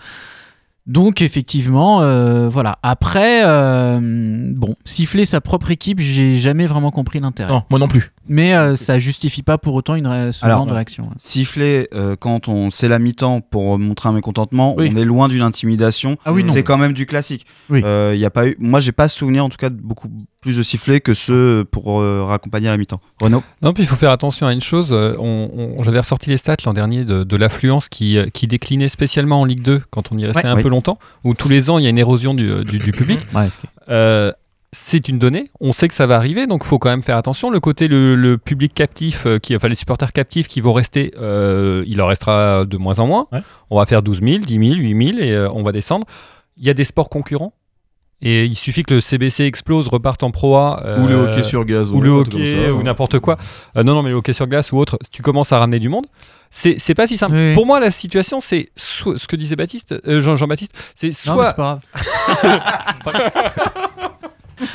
Donc effectivement, euh, voilà. Après, euh, bon, siffler sa propre équipe, j'ai jamais vraiment compris l'intérêt. Non, moi non plus. Mais euh, ça justifie pas pour autant une ré- ce Alors, genre de réaction. Siffler euh, quand on c'est la mi-temps pour montrer un mécontentement, Oui. on est loin d'une intimidation. Ah oui, c'est quand même du classique. Oui. Euh, y a pas eu, moi j'ai pas souvenir en tout cas de beaucoup plus de sifflets que ceux pour euh, raccompagner la mi-temps. Renaud? Non, puis il faut faire attention à une chose. euh, on- on- J'avais ressorti les stats l'an dernier de, de l'affluence qui, euh, qui déclinait spécialement en Ligue 2 quand on y restait Ouais. un peu longtemps, où tous les ans il y a une érosion du, du- du public. Ouais, Euh, c'est une donnée, on sait que ça va arriver, donc il faut quand même faire attention. Le côté, le, le public captif, euh, qui, enfin les supporters captifs qui vont rester, euh, il en restera de moins en moins. On va faire 12 000, 10 000, 8 000 et euh, on va descendre. Il y a des sports concurrents. Et il suffit que le CBC explose, reparte en Pro A. Ou le euh, hockey sur gazon, Ou le un truc hockey, ça. ou n'importe quoi. Euh, non, non, mais le hockey sur glace ou autre, tu commences à ramener du monde. C'est c'est pas si simple. Oui. Pour moi, la situation, c'est ce que disait Baptiste, euh, Jean- Jean-Baptiste, c'est Non, mais soit. c'est pas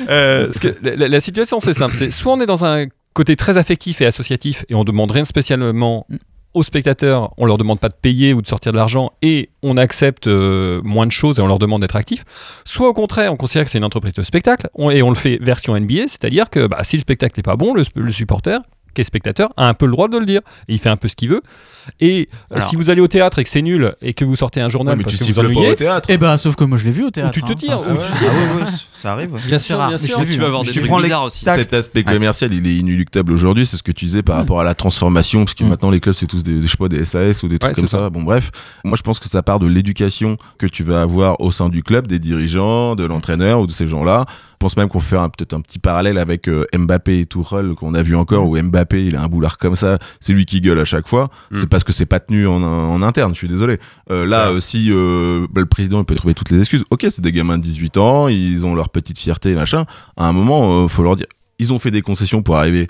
Euh, la, situation, c'est simple. C'est soit on est dans un côté très affectif et associatif et on demande rien spécialement aux spectateurs, on leur demande pas de payer ou de sortir de l'argent et on accepte euh, moins de choses et on leur demande d'être actifs. Soit au contraire, on considère que c'est une entreprise de spectacle et on le fait version NBA, c'est-à-dire que bah, si le spectacle n'est pas bon, le supporter qui est spectateur a un peu le droit de le dire et il fait un peu ce qu'il veut. Et euh, Alors- si vous allez au théâtre et que c'est nul et que vous sortez un journal Ouais, mais parce tu que vous siffles pas ennuyez, au théâtre. Eh ben, sauf que moi je l'ai vu au ou théâtre. tu te hein. tires, ou ça- tu Ah ouais, ouais, ça arrive. Bien sûr, bien mais je sûr. Tu vas hein. avoir Mais des tu trucs prends les bizarres aussi. Cet aspect commercial, il est inéluctable aujourd'hui. C'est ce que tu disais par rapport à la transformation, parce que maintenant les clubs c'est tous des, je sais pas, des SAS ou des trucs comme ça. Bon bref, moi je pense que ça part de l'éducation que tu vas avoir au sein du club, des dirigeants, de l'entraîneur ou de ces gens-là. Je pense même qu'on fait un- peut-être un petit parallèle avec euh, Mbappé et Tourelle qu'on a vu encore, où Mbappé il a un boulard comme ça, c'est lui qui gueule à chaque fois. C'est parce que c'est pas tenu en, en interne. Je suis désolé. Euh, là, euh, si euh, bah, le président il peut trouver toutes les excuses, ok, c'est des gamins de 18 ans, ils ont leur petite fierté, machin. À un moment, euh, faut leur dire, ils ont fait des concessions pour arriver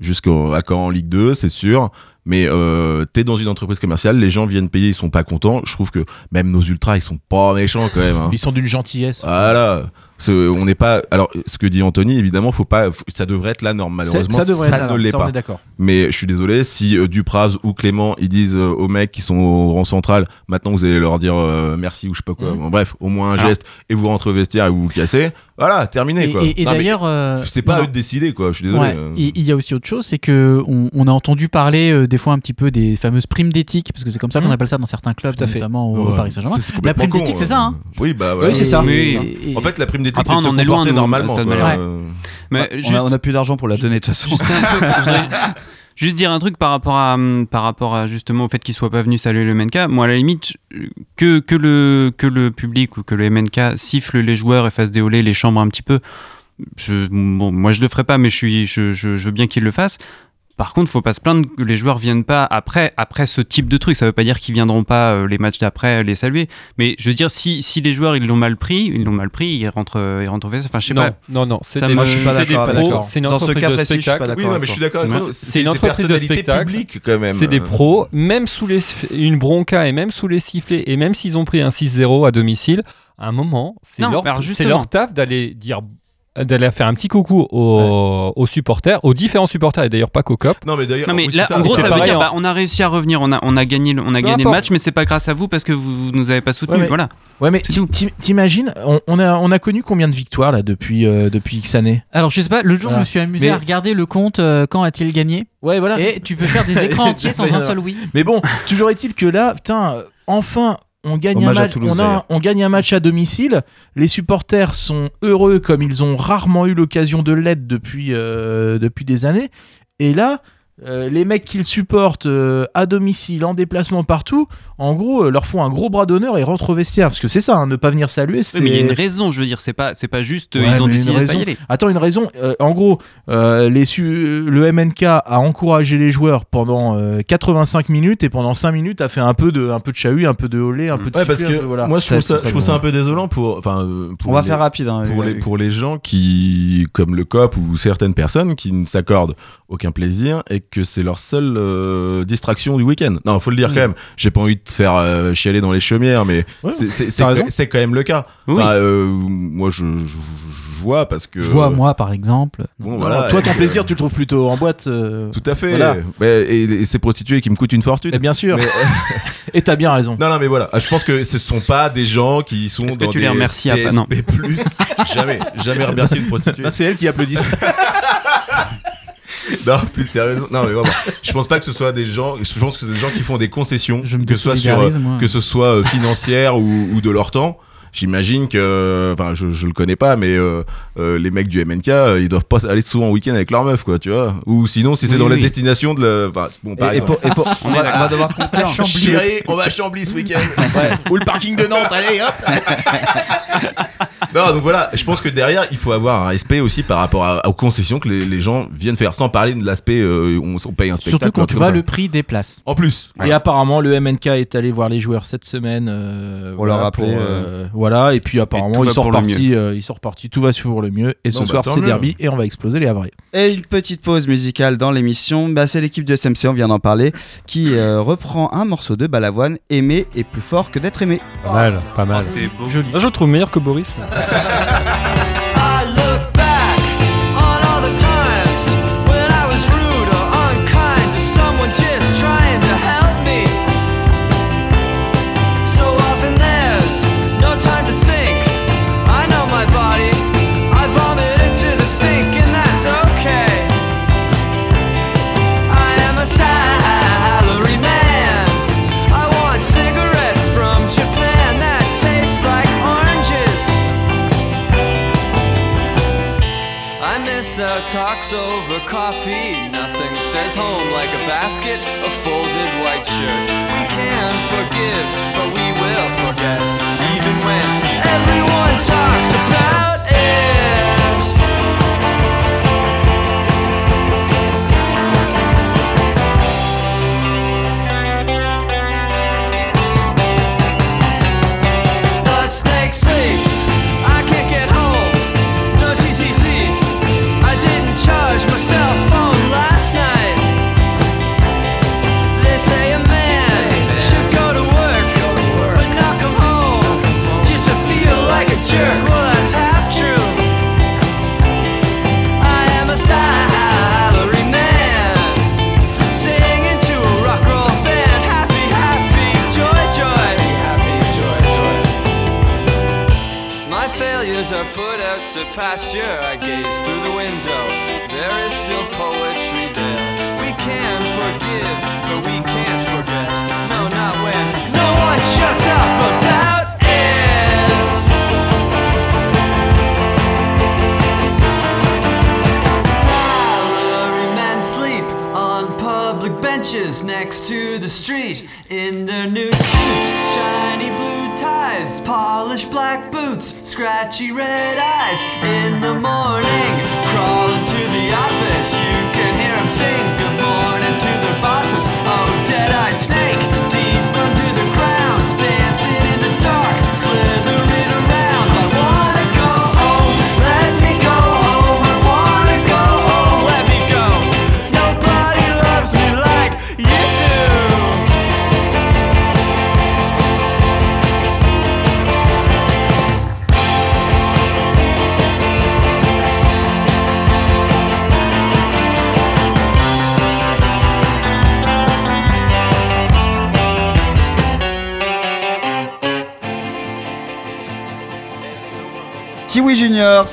jusqu'à quand en Ligue 2, c'est sûr. Mais euh, t'es dans une entreprise commerciale, les gens viennent payer, ils sont pas contents. Je trouve que même nos ultras, ils sont pas méchants quand même. hein. Ils sont d'une gentillesse. Voilà. C'est- On n'est pas. Alors, ce que dit Anthony, évidemment, faut pas. faut- Ça devrait être la norme. Malheureusement, ça devrait être la ne l'est ça, pas. Mais je suis désolé si euh, Dupraz ou Clément ils disent euh, aux mecs qui sont au rang central, maintenant vous allez leur dire euh, merci ou je sais pas quoi. Bon, bref, au moins un Alors- geste et vous rentrez au vestiaire et vous vous cassez. Voilà, terminé Et- quoi. et- d'ailleurs, euh, c'est pas non, à eux de décider quoi. Je suis désolé. Ouais. il y a aussi autre chose, c'est que on, on a entendu parler euh, des fois un petit peu des fameuses primes d'éthique, parce que c'est comme ça qu'on Mhm. appelle ça dans certains clubs, notamment au, Ouais, Paris Saint-Germain. La prime d'éthique, c'est euh. ça. Hein Oui, bah Oui, c'est ça. Et- c'est ça. et- En fait, la prime Après, on en est loin, nous, normalement. quoi. Euh, Mais on, juste- a, on a plus d'argent pour la donner de toute façon. Juste un truc, je voudrais juste dire un truc par rapport à par rapport à justement au fait qu'il soit pas venu saluer le MNK. Moi à la limite que que le que le public ou que le MNK siffle les joueurs et fasse déoler les chambres un petit peu. Je, bon, moi je le ferai pas, mais je suis je, je, je veux bien qu'il le fasse. Par contre, faut pas se plaindre que les joueurs viennent pas après, après ce type de truc. Ça veut pas dire qu'ils viendront pas euh, les matchs d'après les saluer. Mais je veux dire, si, si les joueurs ils l'ont mal pris, ils l'ont mal pris, ils rentrent, euh, ils rentrent au vestiaire. Enfin, je sais Non, pas. non, non, c'est des- Moi, je suis pas c'est d'accord une Dans ce entreprise cas de précis, je suis pas spectacle. d'accord. Oui, mais je suis d'accord. C'est une des entreprise de spectacle. quand même. C'est des Euh, pros, même sous les, une bronca et même sous les sifflets, et même s'ils ont pris un 6-0 à domicile, à un moment, c'est leur, leur taf d'aller dire d'aller faire un petit coucou aux, aux supporters, aux différents supporters et d'ailleurs pas qu'au COP. Non mais d'ailleurs, Non mais oui, là, c'est en gros, ça veut dire, hein. bah, on a réussi à revenir, on a, on a gagné, le- on a gagné le match, mais c'est pas grâce à vous parce que vous, vous nous avez pas soutenus. Ouais, mais- Voilà. Ouais, mais ti- ti- t'imagines, on, on a, on a connu combien de victoires là depuis, euh, depuis X années? Alors je sais pas, le jour Voilà. je me suis amusé Mais- à regarder le compte euh, quand a-t-il gagné? Ouais, voilà. Et tu peux faire des écrans entiers sans un seul oui. Mais bon, toujours est-il que là, putain, enfin, on gagne, un Hommage match, on, a- on gagne un match à domicile. Les supporters sont heureux comme ils ont rarement eu l'occasion de l'être depuis, euh, depuis des années. Et là, euh, les mecs qu'ils supportent euh, à domicile, en déplacement partout, en gros, euh, leur font un gros bras d'honneur et rentrent au vestiaire. Parce que c'est ça, hein, ne pas venir saluer, c'est. Oui, mais il y a une raison, je veux dire, c'est pas, c'est pas juste, Ouais, ils ont décidé de pas y aller. Attends, une raison. euh, en gros, euh, les su- le MNK a encouragé les joueurs pendant euh, 85 minutes et pendant 5 minutes a fait un peu de, un peu de chahut, un peu de holé, un peu de Ouais, parce que un peu, voilà. moi je trouve, ça, je trouve un peu désolant pour. Enfin, euh, pour On va les- faire rapide, hein, pour, les, pour les gens qui, comme le COP ou certaines personnes qui ne s'accordent aucun plaisir et que c'est leur seule euh, distraction du week-end. Non, faut le dire Mm. quand même. J'ai pas envie de te faire euh, chialer dans les chaumières, mais Ouais, c'est- quand- même le cas. Oui. Enfin, euh, moi, je, je, je vois parce que. Je vois moi par exemple. Bon, Non, voilà, toi, ton plaisir, tu le trouves plutôt en boîte. euh, Tout à fait. Voilà. Et, et ces prostituées qui me coûtent une fortune. Et bien sûr. Mais- et t'as bien raison. Non, non, mais voilà. Je pense que ce sont pas des gens qui sont Est-ce que dans tu des les remercies après? Non. CSP+. jamais, jamais remercier une prostituée. Ah, c'est elle qui applaudissent. Non, plus sérieusement. Non, mais vraiment. Je pense pas que ce soit des gens. Je pense que c'est des gens qui font des concessions, Je me que ce soit sur, que ce soit euh, financière ou, ou de leur temps. J'imagine que, enfin, je, je le connais pas, mais euh, euh, les mecs du MNK, euh, ils doivent pas aller souvent en week-end avec leur meuf, quoi, tu vois. Ou sinon, si c'est Oui, dans la oui. destination de la, enfin, bon, par Et, et exemple. pour, et pour- on, On va, on devoir conclure. Chérie, on va à Chambly ce week-end. Ou le parking de Nantes, allez, hop Non, donc voilà, je pense que derrière, il faut avoir un respect aussi par rapport à- aux concessions que les, les gens viennent faire, sans parler de l'aspect euh, on, on paye un spectacle. Surtout quand un tu truc vois comme le ça. prix des places. En plus. Et apparemment, le MNK est allé voir les joueurs cette semaine. euh, Pour voilà, leur pour, euh, voilà, et puis apparemment, ils sont repartis. euh, ils sont repartis. Tout va pour le mieux. Et ce Bon, bah, soir, c'est derby et on va exploser les Havrais. Et une petite pause musicale dans l'émission. Bah, c'est l'équipe de SMC, on vient d'en parler, qui euh, reprend un morceau de Balavoine, Aimer est plus fort que d'être aimé. Pas mal, pas mal. Oh, c'est beau. Joli. Ah, je le trouve meilleur que Boris. talks over coffee. Nothing says home like a basket of folded white shirts. We can forgive, to pasture. I gaze through the window. There is still poetry there. We can forgive, but we can't forget. No, not when no one shuts up about it. Salarymen sleep on public benches next to the street in their new polished black boots, scratchy red eyes. In the morning, crawling to the office, you can hear them sing good morning to their bosses. Oh, dead-eyed snake,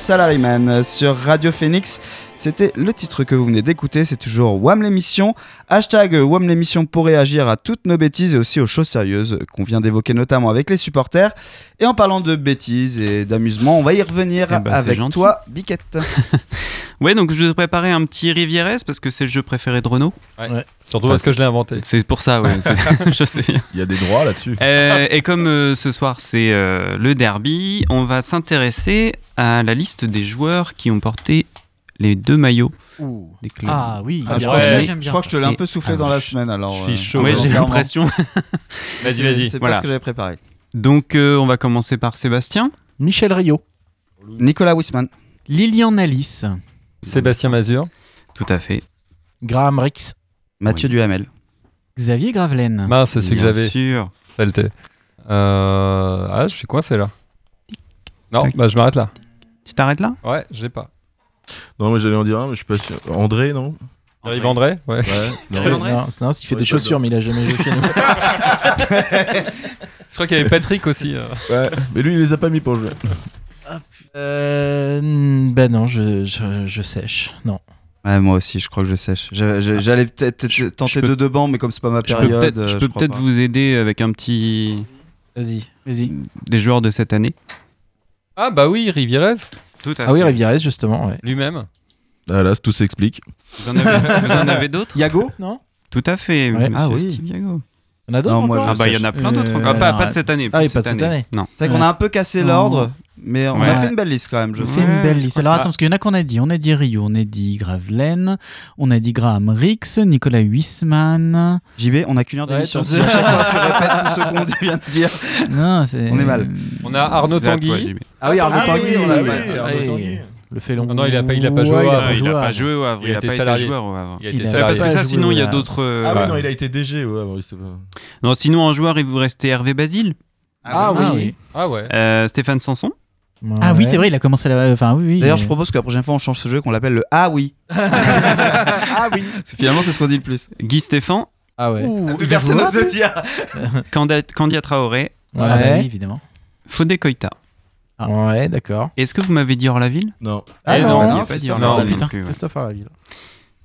Salaryman sur Radio Phoenix. C'était le titre que vous venez d'écouter, c'est toujours WAM l'émission. Hashtag WAM l'émission pour réagir à toutes nos bêtises et aussi aux choses sérieuses qu'on vient d'évoquer notamment avec les supporters. Et en parlant de bêtises et d'amusement, on va y revenir Eh ben, avec toi, Biquette. Ouais, donc je vous ai préparé un petit Rivieres parce que c'est le jeu préféré de Renault. Ouais. Surtout parce que je l'ai inventé. C'est pour ça, ouais. je sais bien. Il y a des droits là-dessus. Euh, et comme euh, ce soir c'est euh, le derby, on va s'intéresser à la liste des joueurs qui ont porté les deux maillots des clubs. Ah oui, Ah, je, Ouais, crois que je- crois que je te l'ai un peu soufflé Ah, dans la semaine alors. je suis euh, chaud, Ouais, j'ai l'impression. Vas-y, vas-y. C'est pas Voilà. ce que j'avais préparé. Donc euh, on va commencer par Sébastien. Michel Rio. Nicolas Wisman. Lilian Alice. Sébastien Mazur. Tout à fait. Graham Rix. Mathieu Duhamel. Xavier Gravelaine. Mince, c'est celui que Bien j'avais. sûr. Saleté. Euh... Ah, je suis coincé là. Non, bah je m'arrête là. Tu t'arrêtes là? Ouais, j'ai pas. Non, mais j'allais en dire un, mais je suis pas sûr. André, non? Yves André Ouais. Ouais. non. André? C'est- non, il fait Ouais, des chaussures, mais il a jamais joué chez nous. Je crois qu'il y avait Patrick aussi. euh. Ouais, mais lui, il les a pas mis pour jouer. Euh, ben non, je, je, je sèche. Non. Ouais, moi aussi, je crois que je sèche. Je- J'allais peut-être tenter je peux- de deux bancs, mais comme c'est pas ma période, euh, je peux peut-être pas. vous aider avec un petit Vas-y. Vas-y. des joueurs de cette année. Ah bah oui, Rivierez, Tout à Ah oui, fait. Rivieres, justement. Ouais. lui-même. Ah là, tout s'explique. Vous en avez, d'autres Yago Non? Tout à fait. Ouais. Monsieur Ah oui. Steve Yago. Il y en a d'autres encore Ah bah il y en a plein d'autres. Euh, encore. Ah, pas, non, pas de cette année. Ah oui, pas de cette année. Non. C'est vrai qu'on a un peu cassé Non. l'ordre, mais on Ouais. a fait une belle liste quand même. Je trouve. fais une belle je liste. crois Alors que- attends, parce qu'il y en a qu'on a dit. On a dit Rio, on a dit Gravelaine, on a dit Graham Rix, Nicolas Huisman. JB, on a qu'une heure Ouais, d'émission. t'en Si à chaque fois tu répètes tout ce qu'on vient de dire. Non, c'est. On est mal. On a Arnaud C'est à toi, Tanguy. JB. Ah oui, Arnaud Ah Tanguy. on l'a- oui, Arnaud ouais. Tanguy. Le félon. Ah non, il a pas- il a pas joué Ouais, au il a Havre. Ah, pas il joué a au pas joué au Havre. Il Il a a été pas été joueur au Havre. Il a Il été a- Ouais, parce que ça, sinon, il y a au- d'autres. euh, Ah ouais. oui, non, il a été DG. Ouais, ouais, pas- Non, sinon, en joueur, il vous restait Hervé Basile, Ah Ah oui. oui. Ah ouais. euh, Stéphane Sanson. Ah oui, Ouais. c'est vrai, il a commencé la. Enfin, oui, oui. D'ailleurs, mais- je propose que la prochaine fois on change ce jeu, qu'on l'appelle le Ah oui. ah oui. Parce que finalement, c'est ce qu'on dit le plus. Guy Stéphane, Ah ouais. Plus personne n'ose le dire. Candia, Traoré, Ah bah Ouais. oui, évidemment. Fodé Koita. Ouais, d'accord. Est-ce que vous m'avez dit Orlaville Non. Ah Eh non, il non, n'y a pas dit Christophe non plus, ouais. Christophe Arlaville.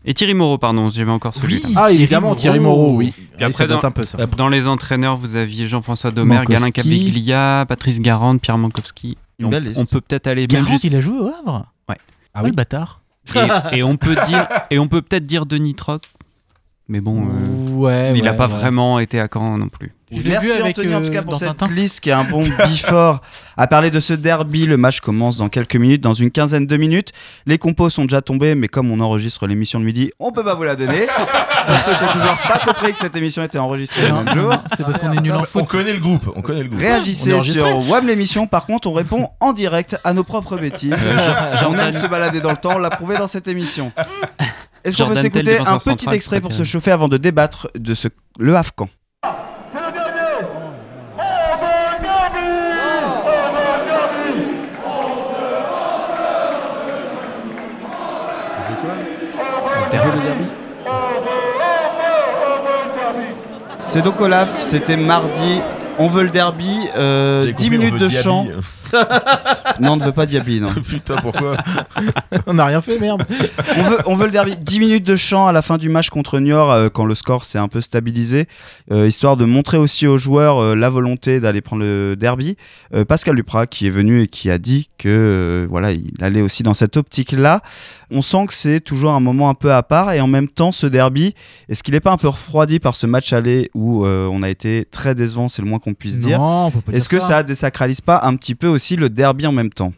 Et Thierry Moreau, pardon, j'avais encore celui-là. Ah, évidemment. Thierry Moreau, oui. Après, ça date dans- un peu ça. Dans les entraîneurs, vous aviez Jean-François Domer. Galin Cabiglia, Patrice Garande, Pierre Mankowski. On, peut peut-être aller même Garant, juste- il a joué au Havre? Ouais. Ah Ah oui. le bâtard. et, et on peut dire et on peut peut-être dire Denis Troc. Mais bon, euh, Ouais. il n'a ouais, pas ouais. vraiment été à Caen non plus. Je Merci avec, Anthony en euh, tout cas pour cette Tintin. liste qui est un bon before à parler de ce derby. Le match commence dans quelques minutes, dans une quinzaine de minutes. Les compos sont déjà tombés, mais comme on enregistre l'émission de midi, on peut pas vous la donner. pour ceux qui n'ont toujours pas compris que cette émission était enregistrée le même jour. C'est parce qu'on est nul en On foot. connaît le groupe. On connaît le groupe. On Réagissez sur WAM l'émission. Par contre, on répond en direct à nos propres bêtises. on aime se balader dans le temps, on l'a prouvé dans cette émission. Est-ce qu'on peut s'écouter un petit extrait pour se chauffer avant de débattre de ce le Afghan C'est le dernier Oh, mon derby Oh, mon derby C'est donc Olaf, c'était mardi. On veut le derby, euh, J'ai 10 compris, on minutes de chant. Non, on ne veut pas Diaby, non. Putain, pourquoi On n'a rien fait, merde. on, veut, on veut le derby. 10 minutes de chant à la fin du match contre Niort, euh, quand le score s'est un peu stabilisé, euh, histoire de montrer aussi aux joueurs euh, la volonté d'aller prendre le derby. Euh, Pascal Duprat, qui est venu et qui a dit que euh, voilà, il allait aussi dans cette optique-là. On sent que c'est toujours un moment un peu à part, et en même temps, ce derby, est-ce qu'il n'est pas un peu refroidi par ce match aller où euh, on a été très décevant, c'est le moins qu'on puisse dire? Non, Est-ce que ça désacralise pas un petit peu aussi le derby en même temps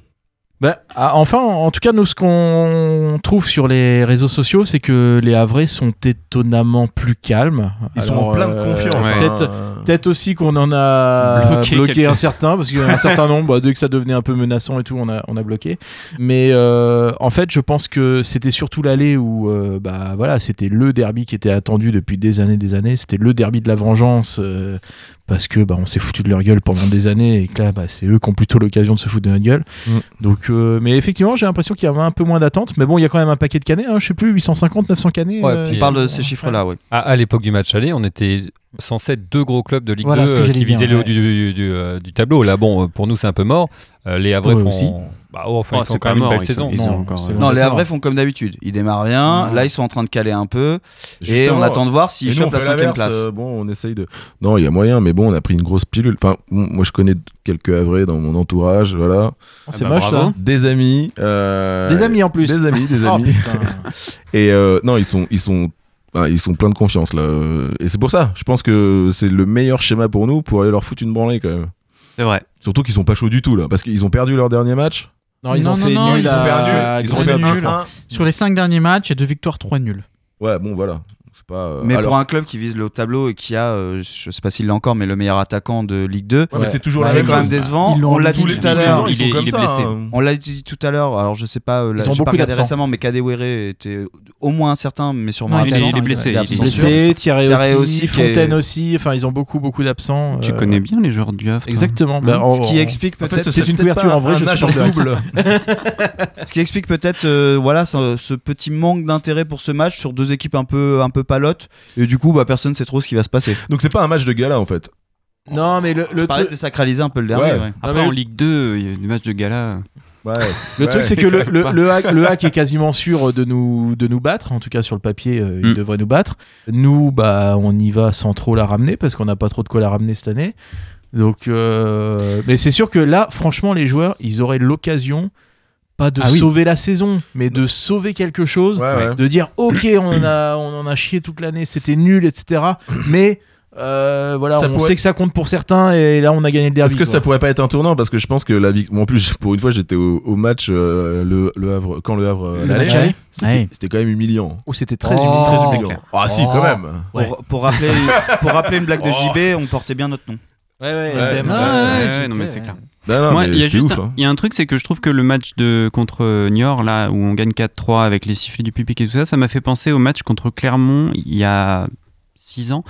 Bah, ah, enfin, en tout cas, nous, ce qu'on trouve sur les réseaux sociaux, c'est que les Havrais sont étonnamment plus calmes. Ils sont en plein de confiance. Peut-être peut-être aussi qu'on en a Bloqué un certain, parce qu'un certain nombre, bah, dès que ça devenait un peu menaçant et tout, on a, on a bloqué. Mais euh, en fait, je pense que c'était surtout l'aller où, euh, bah voilà, c'était le derby qui était attendu depuis des années, des années. C'était le derby de la vengeance. euh, parce que bah, on s'est foutu de leur gueule pendant des années et que là bah, c'est eux qui ont plutôt l'occasion de se foutre de notre gueule Mm. donc euh, mais effectivement j'ai l'impression qu'il y avait un peu moins d'attente mais bon il y a quand même un paquet de canets hein, je sais plus 850 900 canets Ouais, euh, On parle de ces chiffres-là, oui. À, à l'époque du match aller, on était censés être deux gros clubs de Ligue Voilà 2 ce que euh, qui dire, visaient le haut ouais. du, du, euh, du tableau. Là, bon, euh, pour nous, c'est un peu mort. Euh, les Havrais font. aussi. Bah, oh, enfin, Oh, ils font c'est quand pas même une mort, belle ils saison. sont- Non, encore- les. Havrais font comme d'habitude. Ils démarrent rien. Là, ils sont en train de caler un peu. et on attend de voir s'ils chopent la cinquième place. euh, bon, on essaye de. Non, il y a moyen, mais bon, on a pris une grosse pilule. Enfin, moi, je connais quelques Havrais dans mon entourage, voilà. Oh, c'est moche, ça. Des amis. euh, Des amis, en plus. Des amis, des Oh, amis. Et non, ils sont, ils sont, ah, ils sont pleins de confiance là. Et c'est pour ça. Je pense que c'est le meilleur schéma pour nous pour aller leur foutre une branlée quand même. C'est vrai. Surtout qu'ils sont pas chauds du tout là, parce qu'ils ont perdu leur dernier match. Non, ils Non, ont non, fait non, nul ils à- ont nul. Ils Trois fait un. Sur les 5 derniers matchs, il y a deux victoires, 3 nuls. Ouais, bon voilà. Pas. euh, Mais alors- pour un club qui vise le haut tableau et qui a, euh, je sais pas s'il l'a encore, mais le meilleur attaquant de Ligue 2, Ouais, mais c'est toujours la c'est même quand même décevant. Ils l'ont On l'a tous dit les tout à l'heure. ans, ils sont Il est- comme il est ça, blessé. hein. On l'a dit tout à l'heure. Alors je sais pas, euh, là, Ils ont j'ai pas beaucoup regardé d'absents. récemment, mais Kadewere était au moins incertain, mais sûrement Non, il est- absent. il est blessé, il est. Blessé, Thierry, aussi, Fontaine aussi. Enfin, ils ont beaucoup, beaucoup d'absents. Tu connais bien les joueurs du Havre. Exactement. Ce qui explique peut-être ce c'est une couverture en vrai, je double. Ce qui explique peut-être voilà ce petit manque d'intérêt pour ce match sur deux équipes un peu un peu palotes et du coup bah personne sait trop ce qui va se passer. Donc c'est pas un match de gala en fait. Non, mais le, le truc. désacraliser un peu le dernier. Ouais. ouais. Après, mais- en Ligue 2, il y a des matchs de gala. Ouais. Le Ouais. truc, c'est que le, le, Pas. le hack, le hack est quasiment sûr de nous, de nous battre. En tout cas, sur le papier, euh, il Mm. devrait nous battre. Nous, bah, on y va sans trop la ramener parce qu'on n'a pas trop de quoi la ramener cette année. Donc, euh, mais c'est sûr que là, franchement, les joueurs, ils auraient l'occasion, pas de Ah oui. sauver la saison, mais de sauver quelque chose, Ouais, ouais. de dire, ok, on a, on en a chié toute l'année, c'était nul, etc. Mais euh, voilà, Ça on pourrait- sait que ça compte pour certains et là, on a gagné le derby. Est-ce que quoi. ça pourrait pas être un tournant? Parce que je pense que la victoire. En plus, pour une fois, j'étais au, au match euh, le, le Havre quand le Havre euh, Le allait. match aller? C'était quand même humiliant. Oh, c'était très Oh, humiliant. très Très humiliant. Ah si, Oh. quand même. Ouais. Pour, pour rappeler pour rappeler une blague de Oh. JB, on portait bien notre nom. Ouais, ouais, Ouais, SM, ouais, ça, Ouais, non, mais c'est clair. Non, non, Moi, mais il y a juste ouf, un, hein. il y a un truc, c'est que je trouve que le match de contre euh, Niort, là où on gagne 4-3 avec les sifflets du public et tout ça, ça m'a fait penser au match contre Clermont il y a 6 ans,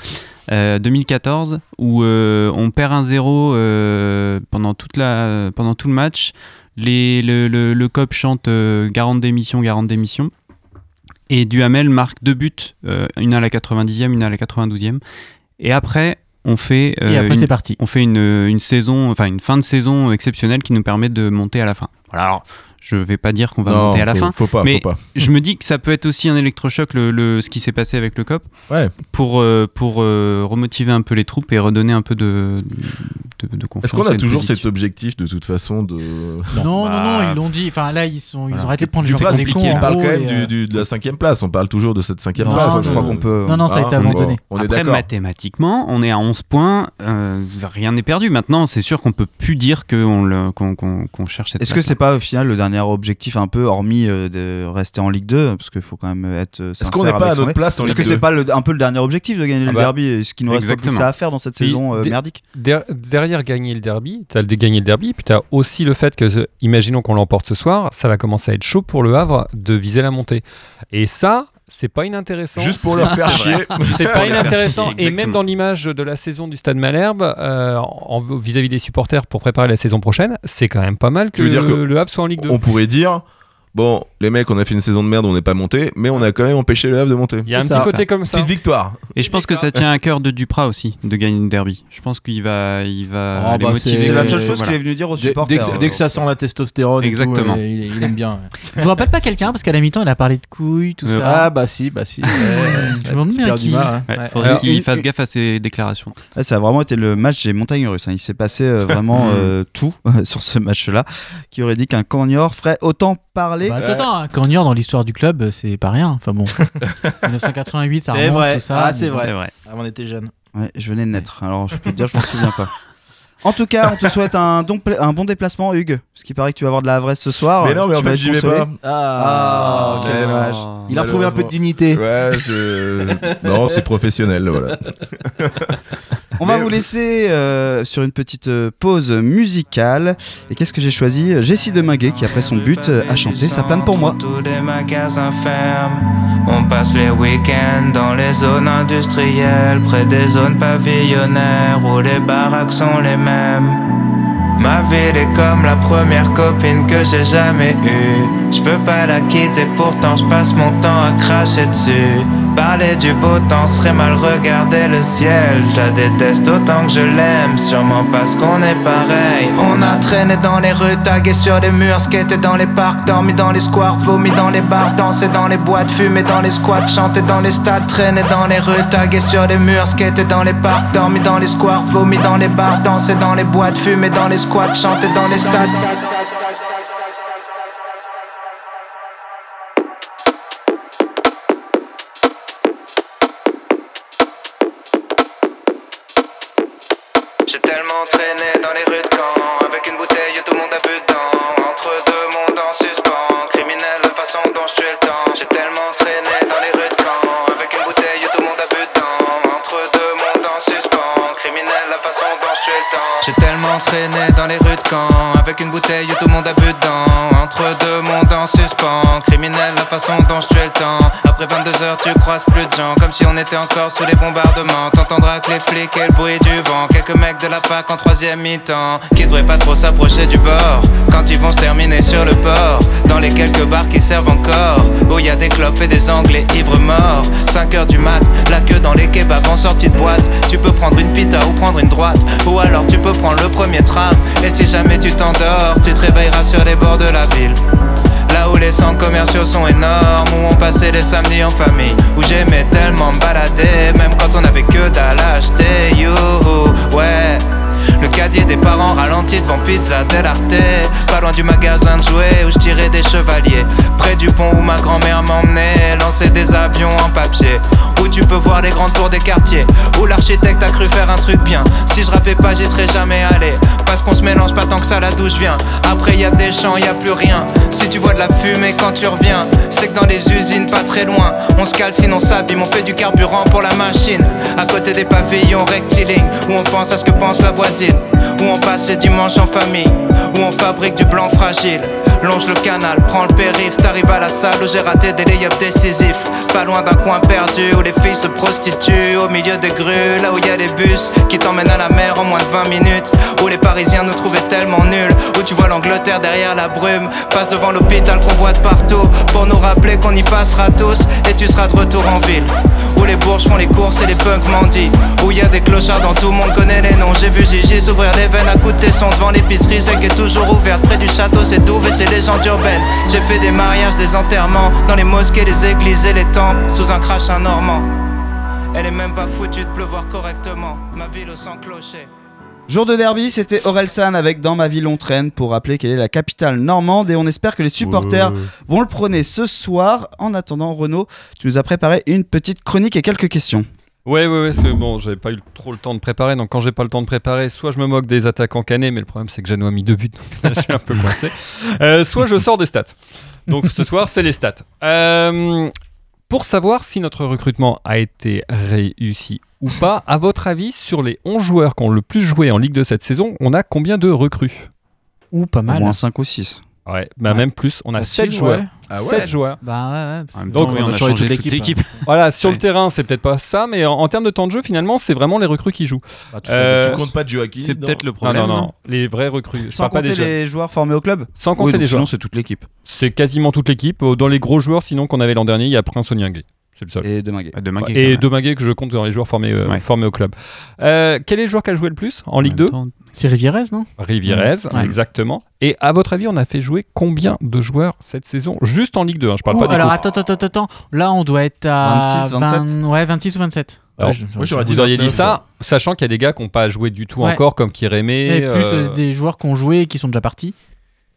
euh, 2014, où euh, on perd 1-0 euh, pendant, toute la, pendant tout le match. Les, le, le, le COP chante euh, garante d'émission, garante d'émission. Et Duhamel marque deux buts, euh, une à la 90e, une à la 92e. Et après, on fait, Et euh, après, une- c'est parti. on fait une, une saison, enfin une fin de saison exceptionnelle qui nous permet de monter à la fin. Voilà, alors je vais pas dire qu'on va Non, monter à la faut- fin, faut pas, mais faut pas. je me dis que ça peut être aussi un électrochoc le, le- ce qui s'est passé avec le COP Ouais. pour euh, pour euh, remotiver un peu les troupes et redonner un peu de de, de confiance. Est-ce qu'on a toujours cet objectif de toute façon de. Non, non, Bah, non, ils l'ont dit. Enfin, là, ils, sont, ils Voilà, ont arrêté de prendre les Du gens des cons. on en parle quand même du- euh, du- de la cinquième place. On parle toujours de cette cinquième Non, place. je crois qu'on peut- Non, non, ça a été on est- abandonné. On est Après, d'accord. mathématiquement, on est à 11 points, euh, rien n'est perdu. Maintenant, c'est sûr qu'on peut plus dire qu'on le- qu'on qu'on- qu'on cherche cette Est-ce que c'est pas au final le dernier objectif un peu hormis euh, de rester en Ligue 2 parce qu'il faut quand même être Est-ce qu'on n'est pas à notre place en Est-ce Ligue que c'est 2? pas un peu le dernier objectif de gagner Ah le bah, derby? Ce qui nous reste plus ça à faire dans cette Et saison merdique? Der- derrière gagner le derby, tu as le gagner le derby, puis tu as aussi le fait que, ce- imaginons qu'on l'emporte ce soir, ça va commencer à être chaud pour le Havre de viser la montée. Et ça, c'est pas inintéressant. Juste pour leur faire chier. C'est pas inintéressant. chier, Et même dans l'image de la saison du Stade Malherbe, euh, vis-à-vis des supporters pour préparer la saison prochaine, c'est quand même pas mal que, dire que le Havre soit en Ligue 2. On pourrait dire. Bon, les mecs, on a fait une saison de merde, on n'est pas monté, mais on a quand même empêché le Havre de monter. Il y a un petit ça. côté comme ça. Petite victoire. Et je pense que ça tient à cœur de Duprat aussi de gagner une derby. Je pense qu'il va, il va Oh, les bah, motiver. C'est la seule chose voilà. qu'il est venu dire aux dès supporters. que, dès que ça sent la testostérone, et tout, Exactement. euh, il, il aime bien. Je vous rappelle pas quelqu'un parce qu'à la mi-temps, il a parlé de couilles, tout Euh, ça. Ah bah si, bah si. Ouais, Je me demande petit bien qui. Hein. Ouais, Ouais. faudrait Alors, qu'il fasse gaffe à ses déclarations. Ouais, ça a vraiment été le match des montagnes russes. hein. Il s'est passé euh, vraiment euh, tout sur ce match-là. Qui aurait dit qu'un Cagnor ferait autant parler Bah, attends, attends, Cagnard dans l'histoire du club, c'est pas rien. Enfin bon, 1988, ça C'est remonte, vrai. tout ça. Ah, c'est vrai. C'est vrai. Ah, on était jeunes. Ouais, je venais de naître, alors je peux te dire, je m'en souviens pas. En tout cas, on te souhaite un, don- un bon déplacement, Hugues. Parce qu'il paraît que tu vas avoir de la Havresse ce soir. Mais non, mais en fait, j'y vais pas. Ah, quel mais non. dommage. Il a retrouvé un peu de dignité. Ouais, je... non, c'est professionnel, voilà. On va vous laisser euh, sur une petite euh, pause musicale. Et qu'est-ce que j'ai choisi? Jessie Deminguet qui, après son but, euh, a chanté Ça plane pour moi. Tous les magasins ferment. On passe les week-ends dans les zones industrielles, près des zones pavillonnaires où les baraques sont les mêmes. Ma ville est comme la première copine que j'ai jamais eue. Je peux pas la quitter, pourtant je passe mon temps à cracher dessus. Parler du beau temps serait mal regarder le ciel. Je la déteste autant que je l'aime, sûrement parce qu'on est pareil. On a traîné dans les rues, tagué sur les murs, skaté dans les parcs, dormi dans les squares, vomi dans les bars, dansé dans les boîtes, fumé dans les squats, chanté dans les stades, traîné dans les rues, tagué sur les murs, skaté dans les parcs, dormi dans les squares, vomi dans les bars, dansé dans les boîtes, fumé dans les squats, chanté dans les stades. J'ai tellement traîné dans les rues de Caen. Avec une bouteille tout le monde a bu dedans. Entre deux mondes en suspens. Criminel la façon dont je tue le temps. J'ai tellement traîné dans les rues de Caen. Avec une bouteille tout le monde a bu dedans. Entre deux mondes en suspens. Criminel la façon dont je tue le temps. J'ai tellement traîné dans les rues de Caen. Avec une bouteille tout le monde a bu dedans. Entre deux mondes en suspens. Criminel la façon dont je tue le temps Après 22 heures tu croises plus de gens Comme si on était encore sous les bombardements. T'entendras que les flics et le bruit du vent. Quelques mecs de la fac en troisième mi-temps Qui devraient pas trop s'approcher du bord. Quand ils vont se terminer sur le port Dans les quelques bars qui servent encore Où y a des clopes et des anglais ivres morts. 5 heures du mat, la queue dans les kebabs en sortie de boîte. Tu peux prendre une pita ou prendre une droite Ou alors tu peux prendre le premier tram. Et si jamais tu t'endors, tu te réveilleras sur les bords de la ville Là où les centres commerciaux sont énormes Où on passait les samedis en famille Où j'aimais tellement me balader Même quand on avait que dalle à acheter. Youhou, ouais le caddie des parents ralenti devant Pizza Del Arte. Pas loin du magasin de jouets où je tirais des chevaliers. Près du pont où ma grand-mère m'emmenait. Lancer des avions en papier. Où tu peux voir les grandes tours des quartiers. Où l'architecte a cru faire un truc bien. Si je rappais pas j'y serais jamais allé. Parce qu'on se mélange pas tant que ça là d'où je viens Après y a des champs, y a plus rien. Si tu vois de la fumée quand tu reviens C'est que dans les usines pas très loin. On se calcine, on s'abîme, on fait du carburant pour la machine. À côté des pavillons rectilignes Où on pense à ce que pense la voisine où on passe les dimanches en famille, où on fabrique du blanc fragile. Longe le canal, prends le périph', t'arrives à la salle où j'ai raté des lay-ups décisifs. Pas loin d'un coin perdu où les filles se prostituent, au milieu des grues, là où y a les bus qui t'emmènent à la mer en moins de 20 minutes. Où les Parisiens nous trouvaient tellement nuls, où tu vois l'Angleterre derrière la brume, passe devant l'hôpital qu'on voit de partout, pour nous rappeler qu'on y passera tous et tu seras de retour en ville. Où les bourges font les courses et les punks mendient, où y a des clochards dont tout le monde connaît les noms. J'ai vu Gigi s'ouvrir les veines à coups de tesson devant l'épicerie Zec est toujours ouverte près du château c'est Douve et c'est légende urbaine J'ai fait des mariages, des enterrements Dans les mosquées, les églises et les temples Sous un crash un normand Elle est même pas foutue de pleuvoir correctement Ma ville au sang clocher Jour de derby, c'était Orelsan avec Dans ma ville on traîne pour rappeler quelle est la capitale normande et on espère que les supporters Ouais. vont le prôner ce soir. En attendant, Renaud, tu nous as préparé une petite chronique et quelques questions. Ouais, ouais, ouais, c'est bon, j'avais pas eu trop le temps de préparer, donc quand j'ai pas le temps de préparer, soit je me moque des attaquants canés, mais le problème c'est que Jeannot a mis deux buts, donc là, je suis un peu coincé, Euh, soit je sors des stats. Donc ce soir, c'est les stats. Euh, pour savoir si notre recrutement a été réussi ou pas, à votre avis, sur les 11 joueurs qui ont le plus joué en Ligue 2 cette saison, on a combien de recrues? Ou pas mal. Au moins 5 ou 6. Ouais, bah même plus, on a Facile, 7 joueurs. ouais. Ah ouais 7 joueurs. Bah ouais, Donc, temps, oui, on on a changé toute l'équipe. l'équipe. Voilà, sur Ouais. le terrain, c'est peut-être pas ça, mais en, en termes de temps de jeu, finalement, c'est vraiment les recrues qui jouent. Bah, tu, Euh, tu comptes pas Joaquin c'est peut-être le problème. non, non, non les vrais recrues. Sans pas des compter jeunes. les joueurs formés au club Sans compter Oui, donc les Sinon, joueurs. c'est toute l'équipe. C'est quasiment toute l'équipe. Euh, Dans les gros joueurs, sinon, qu'on avait l'an dernier, il y a Prince Onyangé. C'est le seul. Et Deminguet. Ah, Et. Deminguet que je compte dans les joueurs formés, euh, Ouais. formés au club. Euh, quel est le joueur qui a joué le plus en Ligue En 2 même temps, C'est Rivierez, non? Rivierez, Ouais. exactement. Et à votre avis, on a fait jouer combien de joueurs cette saison Juste en Ligue 2, hein, je parle Ouh, pas des alors attends, attends, attends, attends. Là, on doit être à 26, 27. 20 Ouais, 26 ou 27. Alors, Ouais, moi, dit Vous auriez dit 29, ça, sachant qu'il y a des gars qui n'ont pas joué du tout Ouais. encore, comme Kirémé. Et plus euh, des joueurs qui ont joué et qui sont déjà partis.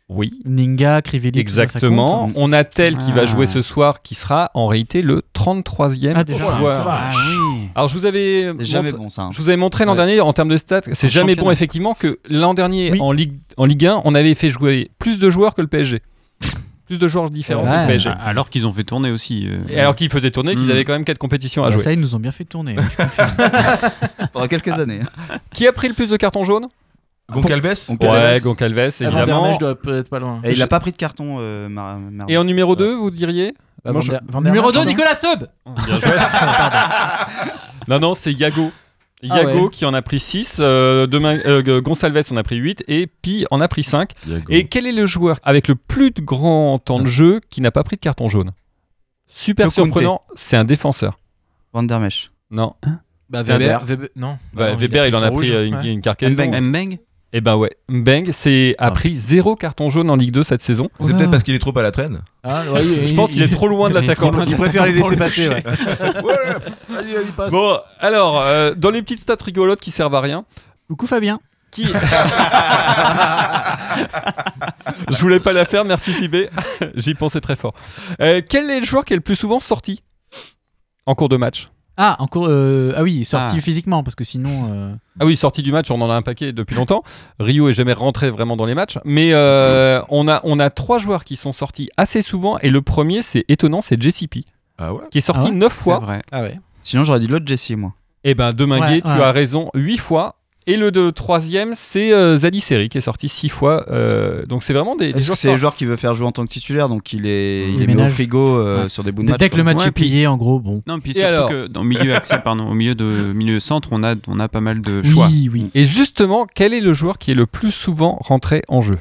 Oui, Ninga, Crivelli, tout ça, ça exactement. On a Tel qui va Ah. jouer ce soir, qui sera en réalité le 33e Ah, déjà. joueur. Ah oui. Alors, je vous avais. C'est jamais montré- bon ça. hein. Je vous avais montré l'an Ouais. dernier en termes de stats, c'est jamais bon effectivement que l'an dernier Oui. en, Ligue, en Ligue 1, on avait fait jouer plus de joueurs que le PSG. plus de joueurs différents Ouais. que le PSG. Ah, Alors qu'ils ont fait tourner aussi. euh, Et alors qu'ils faisaient tourner, qu'ils Mm. avaient quand même quatre compétitions à Bah, jouer. ça, ils nous ont bien fait tourner. confirme. Pendant quelques années. Qui a pris le plus de cartons jaunes? Goncalves Ouais, Goncalves, évidemment. Je dois peut-être pas loin. Et il Je- a pas pris de carton, euh, Mar-. Et en numéro 2, vous diriez Bah, Moi, je- Numéro 2, pardon. Nicolas Seub Bien joué. non, non, c'est Yago. Ah Yago ouais. qui en a pris 6, demain, euh, Gonsalves en a pris 8 et Pi en a pris 5. Et quel est le joueur avec le plus de grand temps de jeu qui n'a pas pris de carton jaune? Super surprenant, c'est un défenseur. Van der Mesch. Non. Bah, Weber, Weber- non. Bah, Bah non, Weber, il a en a pris pris son euh, rouge, une, ouais. une cargaison. Mbeng. Mbeng Et ben ouais, Mbeng c'est, a Ah. pris zéro carton jaune en Ligue 2 cette saison. C'est peut-être parce qu'il est trop à la traîne. Ah, ouais, il- Je pense qu'il est trop loin de il l'attaquant. de Il préfère les laisser passer, ouais. Passe. Bon, alors, euh, dans les petites stats rigolotes qui servent à rien. Coucou Fabien. Qui Je voulais pas la faire, merci JB. J'y pensais très fort. Euh, quel est le joueur qui est le plus souvent sorti en cours de match? Ah, encore. euh, ah oui, sorti Ah. physiquement, parce que sinon. euh, Ah oui, sorti du match, on en a un paquet depuis longtemps. Rio est jamais rentré vraiment dans les matchs, mais euh, on, a, on a trois joueurs qui sont sortis assez souvent, et le premier, c'est étonnant, c'est JCP, Ah ouais qui est sorti Ah ouais neuf fois. vrai. Ah ouais. Sinon, j'aurais dit l'autre Jesse, moi. Eh ben, Deminguet, Ouais, tu ouais. as raison, 8 fois. Et le troisième, c'est euh, Zadi Seri qui est sorti 6 fois. euh, donc c'est vraiment des, joueurs. c'est le joueur qui veut faire jouer en tant que titulaire, donc il est, il Il est mis au frigo euh, Ouais. sur des bouts de match. dès que le match Ouais, est plié, en gros, bon. Non, puis surtout alors que dans le milieu accès, pardon, au milieu de milieu centre, on a, on a pas mal de choix. Oui, oui. Et justement, quel est le joueur qui est le plus souvent rentré en jeu?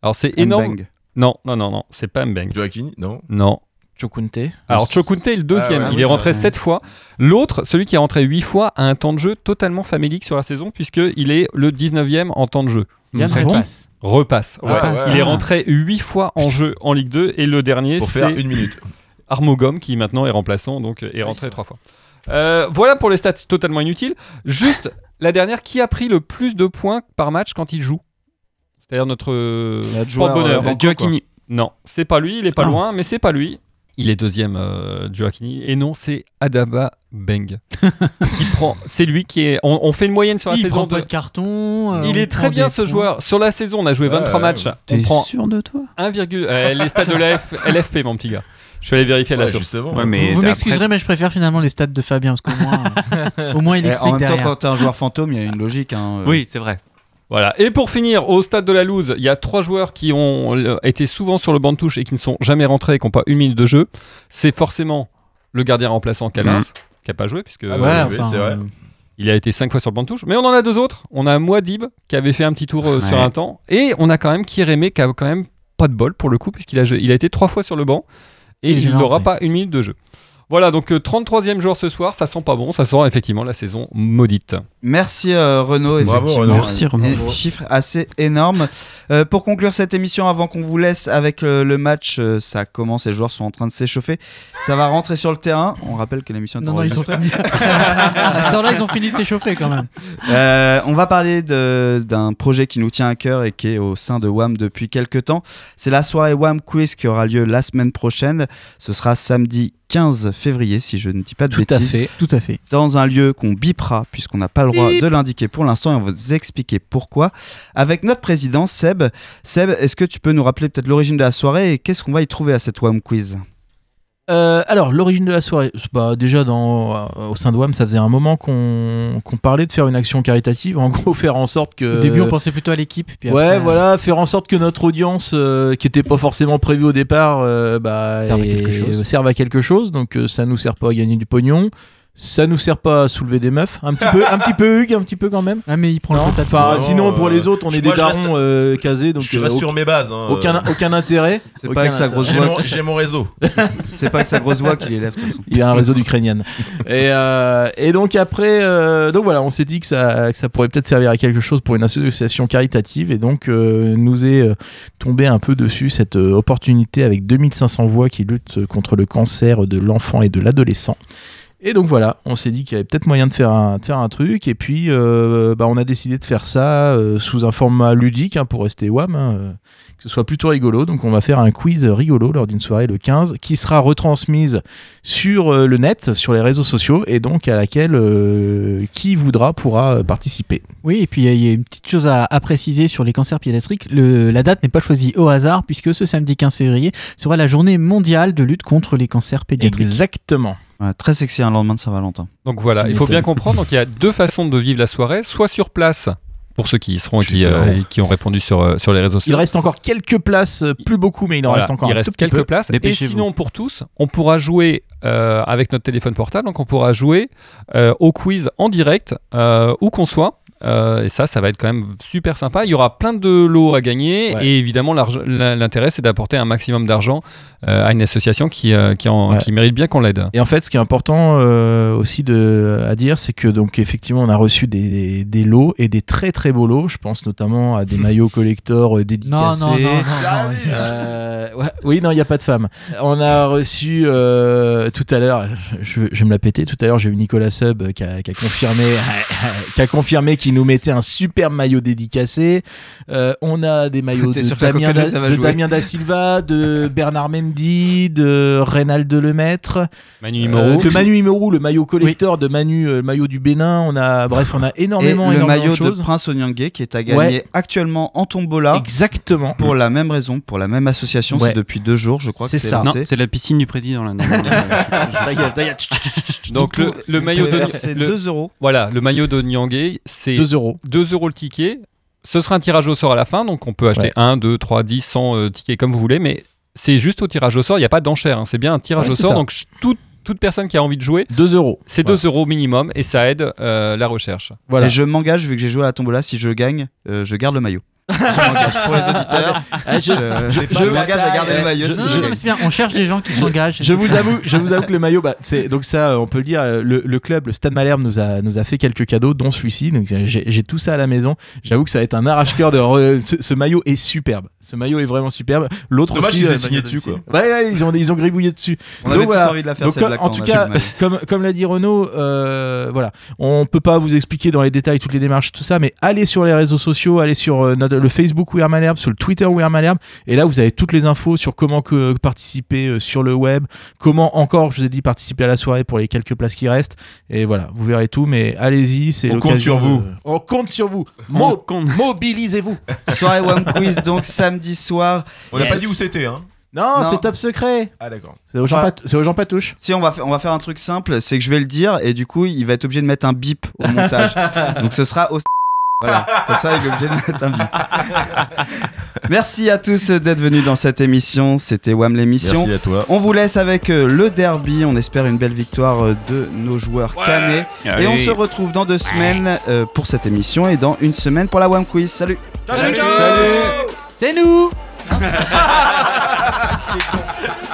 Alors c'est énorme. Non, non, non, non, c'est pas Mbeng. Joaquin Non. Non. Chokunte. Alors Chokunte est le deuxième, Ah ouais, il oui, est ça, rentré ouais. 7 fois. L'autre, celui qui est rentré 8 fois, a un temps de jeu totalement famélique sur la saison puisqu'il est le 19e en temps de jeu. Yann Donc, repasse. Repasse. ouais. Ah ouais. Il est rentré 8 fois en jeu en Ligue 2 et le dernier Pour faire c'est une minute. Armogom qui maintenant est remplaçant donc est rentré 3 fois. Euh, voilà pour les stats totalement inutiles. Juste la dernière, qui a pris le plus de points par match quand il joue? C'est-à-dire notre euh, Notre joueur, porte-bonheur. euh, Banco, Gioacchini. Non, c'est pas lui, il est pas Ah. loin, mais c'est pas lui. Il est deuxième, euh. Et non, c'est Adaba Beng. qui prend. C'est lui qui est. On, on fait une moyenne sur la il saison. prend de- pas de carton. euh, Il est très bien ce points. joueur. Sur la saison, on a joué Ouais, 23 ouais, matchs. prend sûr de toi? 1, euh, les stats de la F- LFP, mon petit gars. Je suis allé vérifier la source. justement. Ouais, mais Vous m'excuserez, mais je préfère finalement les stats de Fabien, parce qu'au moins, euh, au moins il Eh, explique en même temps, derrière. quand t'es un joueur fantôme, il y a une logique. hein, euh. Oui, c'est vrai. Voilà. Et pour finir, au stade de la loose, il y a trois joueurs qui ont euh, été souvent sur le banc de touche et qui ne sont jamais rentrés et qui n'ont pas une minute de jeu. C'est forcément le gardien remplaçant Calins, qui n'a pas joué, puisque Ah Ouais, oui, enfin, c'est vrai. euh, il a été cinq fois sur le banc de touche. Mais on en a deux autres. On a Moadib, qui avait fait un petit tour euh, sur un temps. Et on a quand même Kieremé, qui a quand même pas de bol pour le coup, puisqu'il a, il a été trois fois sur le banc. Et Il n'aura pas une minute de jeu. Voilà, donc euh, 33e jour ce soir, ça sent pas bon, ça sent effectivement la saison maudite. Merci euh, Renaud, Bravo, effectivement. Renaud. Merci, Renaud. Un chiffre assez énorme. Euh, pour conclure cette émission, avant qu'on vous laisse avec euh, le match, euh, ça commence, les joueurs sont en train de s'échauffer. Ça va rentrer sur le terrain. On rappelle que l'émission est Non, non, ils ont enregistrée. fini. à ce temps-là, ils ont fini de s'échauffer quand même. Euh, on va parler d'un projet qui nous tient à cœur et qui est au sein de WAM depuis quelques temps. C'est la soirée WAM Quiz qui aura lieu la semaine prochaine. Ce sera samedi 15 février, si je ne dis pas de Tout à bêtises. fait. Tout à fait. dans un lieu qu'on bipera puisqu'on n'a pas le droit de l'indiquer pour l'instant et on va vous expliquer pourquoi avec notre président Seb. Seb, est-ce que tu peux nous rappeler peut-être l'origine de la soirée et qu'est-ce qu'on va y trouver à cette WAM quiz? Euh, alors, l'origine de la soirée, bah, déjà dans, euh, au sein de WAM, ça faisait un moment qu'on qu'on parlait de faire une action caritative. En gros, faire en sorte que. Au début, on pensait plutôt à l'équipe. puis Ouais, après, euh, voilà, faire en sorte que notre audience, euh, qui n'était pas forcément prévue au départ, bah, Serve à quelque chose. serve à quelque chose. Donc, ça nous sert pas à gagner du pognon. Ça nous sert pas à soulever des meufs. Un petit peu, un petit peu Hugues, un petit peu quand même. Ah, mais il prend Non le Enfin, Non, sinon, pour euh, les autres, on est des moi, je reste- darons euh, casés. Donc, je euh, reste aucun- sur mes bases. hein, aucun, euh, aucun intérêt. C'est Aucun pas avec sa grosse J'ai voix. mon, j'ai mon réseau. C'est pas avec sa grosse voix qu'il élève de toute façon. Il a un réseau d'Ukrainiennes. et, euh, et donc après, euh, donc voilà, on s'est dit que ça, que ça pourrait peut-être servir à quelque chose pour une association caritative. Et donc euh, nous est euh, tombé un peu dessus cette euh, opportunité avec 2500 voix qui luttent contre le cancer de l'enfant et de l'adolescent. Et donc voilà, on s'est dit qu'il y avait peut-être moyen de faire un, de faire un truc. Et puis euh, bah, on a décidé de faire ça euh, sous un format ludique hein, pour rester WAM. hein, euh, que ce soit plutôt rigolo. Donc on va faire un quiz rigolo lors d'une soirée le 15 qui sera retransmise sur le net, sur les réseaux sociaux et donc à laquelle qui voudra pourra participer. Oui, et puis il y a- il y, a une petite chose à, à préciser sur les cancers pédiatriques. Le- la date n'est pas choisie au hasard, puisque ce samedi 15 février sera la journée mondiale de lutte contre les cancers pédiatriques. Exactement. Ouais, très sexy un lendemain de Saint-Valentin. Donc voilà, il faut bien comprendre. Donc il y a deux façons de vivre la soirée, soit sur place pour ceux qui y seront et qui, euh, et qui ont répondu sur, euh, sur les réseaux sociaux. Il reste encore quelques places, euh, plus beaucoup, mais il en Voilà, reste encore il un reste tout petit quelques peu. places. Et sinon, pour tous, on pourra jouer euh, avec notre téléphone portable. Donc, on pourra jouer euh, au quiz en direct, euh, où qu'on soit. Euh, et ça, ça va être quand même super sympa. Il y aura plein de lots à gagner. Ouais. Et évidemment, l'intérêt, c'est d'apporter un maximum d'argent euh, à une association qui, euh, qui, en- Ouais. qui mérite bien qu'on l'aide. Et en fait, ce qui est important euh, aussi de, à dire, c'est que donc effectivement, on a reçu des, des, des lots et des très très beaux lots. Je pense notamment à des maillots collector euh, dédicacés. Non, non, non, non, non. Euh, ouais, oui, non, il n'y a pas de femme. On a reçu euh, tout à l'heure, je, je vais me la péter, tout à l'heure j'ai eu Nicolas Sub qui a, qui a confirmé qui a confirmé qu'il nous mettait un super maillot dédicacé. Euh, on a des maillots de Damien, da, ça va de jouer Damien da Silva, de Bernard Mendy, de Reynald Lemaître, Manu Imoro. de Manu Imoro, le maillot collector de Manu, euh, le maillot du Bénin. On a, bref, on a Et énormément, le énormément maillot de choses. de Prince Onyangé qui est à gagner Ouais. actuellement en tombola. Exactement. Pour la même raison, pour la même association, Ouais. c'est depuis deux jours, je crois. C'est ça. C'est la piscine du président là. Donc le, le maillot de C'est le- 2 euros. Voilà, le maillot de Nyangé, c'est 2 euros. 2 euros le ticket. Ce sera un tirage au sort à la fin, donc on peut acheter Ouais. 1, 2, 3, 10, 100 euh, tickets comme vous voulez, mais c'est juste au tirage au sort, il n'y a pas d'enchère, hein, c'est bien un tirage Ouais, au sort, ça. donc toute, personne qui a envie de jouer, 2 euros. c'est 2 euros minimum et ça aide euh, la recherche. Voilà. Et je m'engage, vu que j'ai joué à la tombola, si je gagne, euh, je garde le maillot. Je m'engage pour les auditeurs. Ah, je- je je- je je- m'engage à garder euh, le maillot. je- Non, non, mais c'est bien, on cherche des gens qui s'engagent. Je vous avoue, je vous avoue que le maillot, bah, c'est donc ça, on peut le dire. euh, Le, le club, le Stade Malherbe, nous a nous a fait quelques cadeaux, dont celui-ci. Donc j'ai j'ai tout ça à la maison. J'avoue que ça va être un arrache-cœur de. re- Ce, ce maillot est superbe. Ce maillot est vraiment superbe. L'autre Dommage aussi. qu'ils aient euh, signé dessus, quoi. Ouais, ouais, ils ont ils ont gribouillé dessus. On Donc avait tous voilà. envie de la faire, Donc, celle-là, En tout a cas, comme comme l'a dit Renaud, euh, voilà, on peut pas vous expliquer dans les détails toutes les démarches, tout ça, mais allez sur les réseaux sociaux, allez sur euh, notre- le Facebook We Are Malherbe, sur le Twitter We Are Malherbe, et là vous avez toutes les infos sur comment que participer euh, sur le web, comment encore, je vous ai dit, participer à la soirée pour les quelques places qui restent, et voilà, vous verrez tout, mais allez-y, c'est On compte sur vous. de- On compte sur vous. Mo- compte. Mobilisez-vous. Soirée One Quiz, donc samedi soir. On n'a Yes. pas dit où c'était, hein Non, Non. c'est top secret. Ah d'accord. C'est aux gens, Ouais. pat- c'est aux gens patouches. Si on va, faire, on va faire un truc simple, c'est que je vais le dire et du coup il va être obligé de mettre un bip au montage. Donc ce sera au voilà, comme ça il est obligé de mettre un bip. Merci à tous d'être venus dans cette émission, c'était Wham l'émission. Merci à toi. On vous laisse avec euh, le derby, on espère une belle victoire euh, de nos joueurs canets. Et Allez. on se retrouve dans deux semaines euh, pour cette émission et dans une semaine pour la Wham Quiz. Salut Je suis con.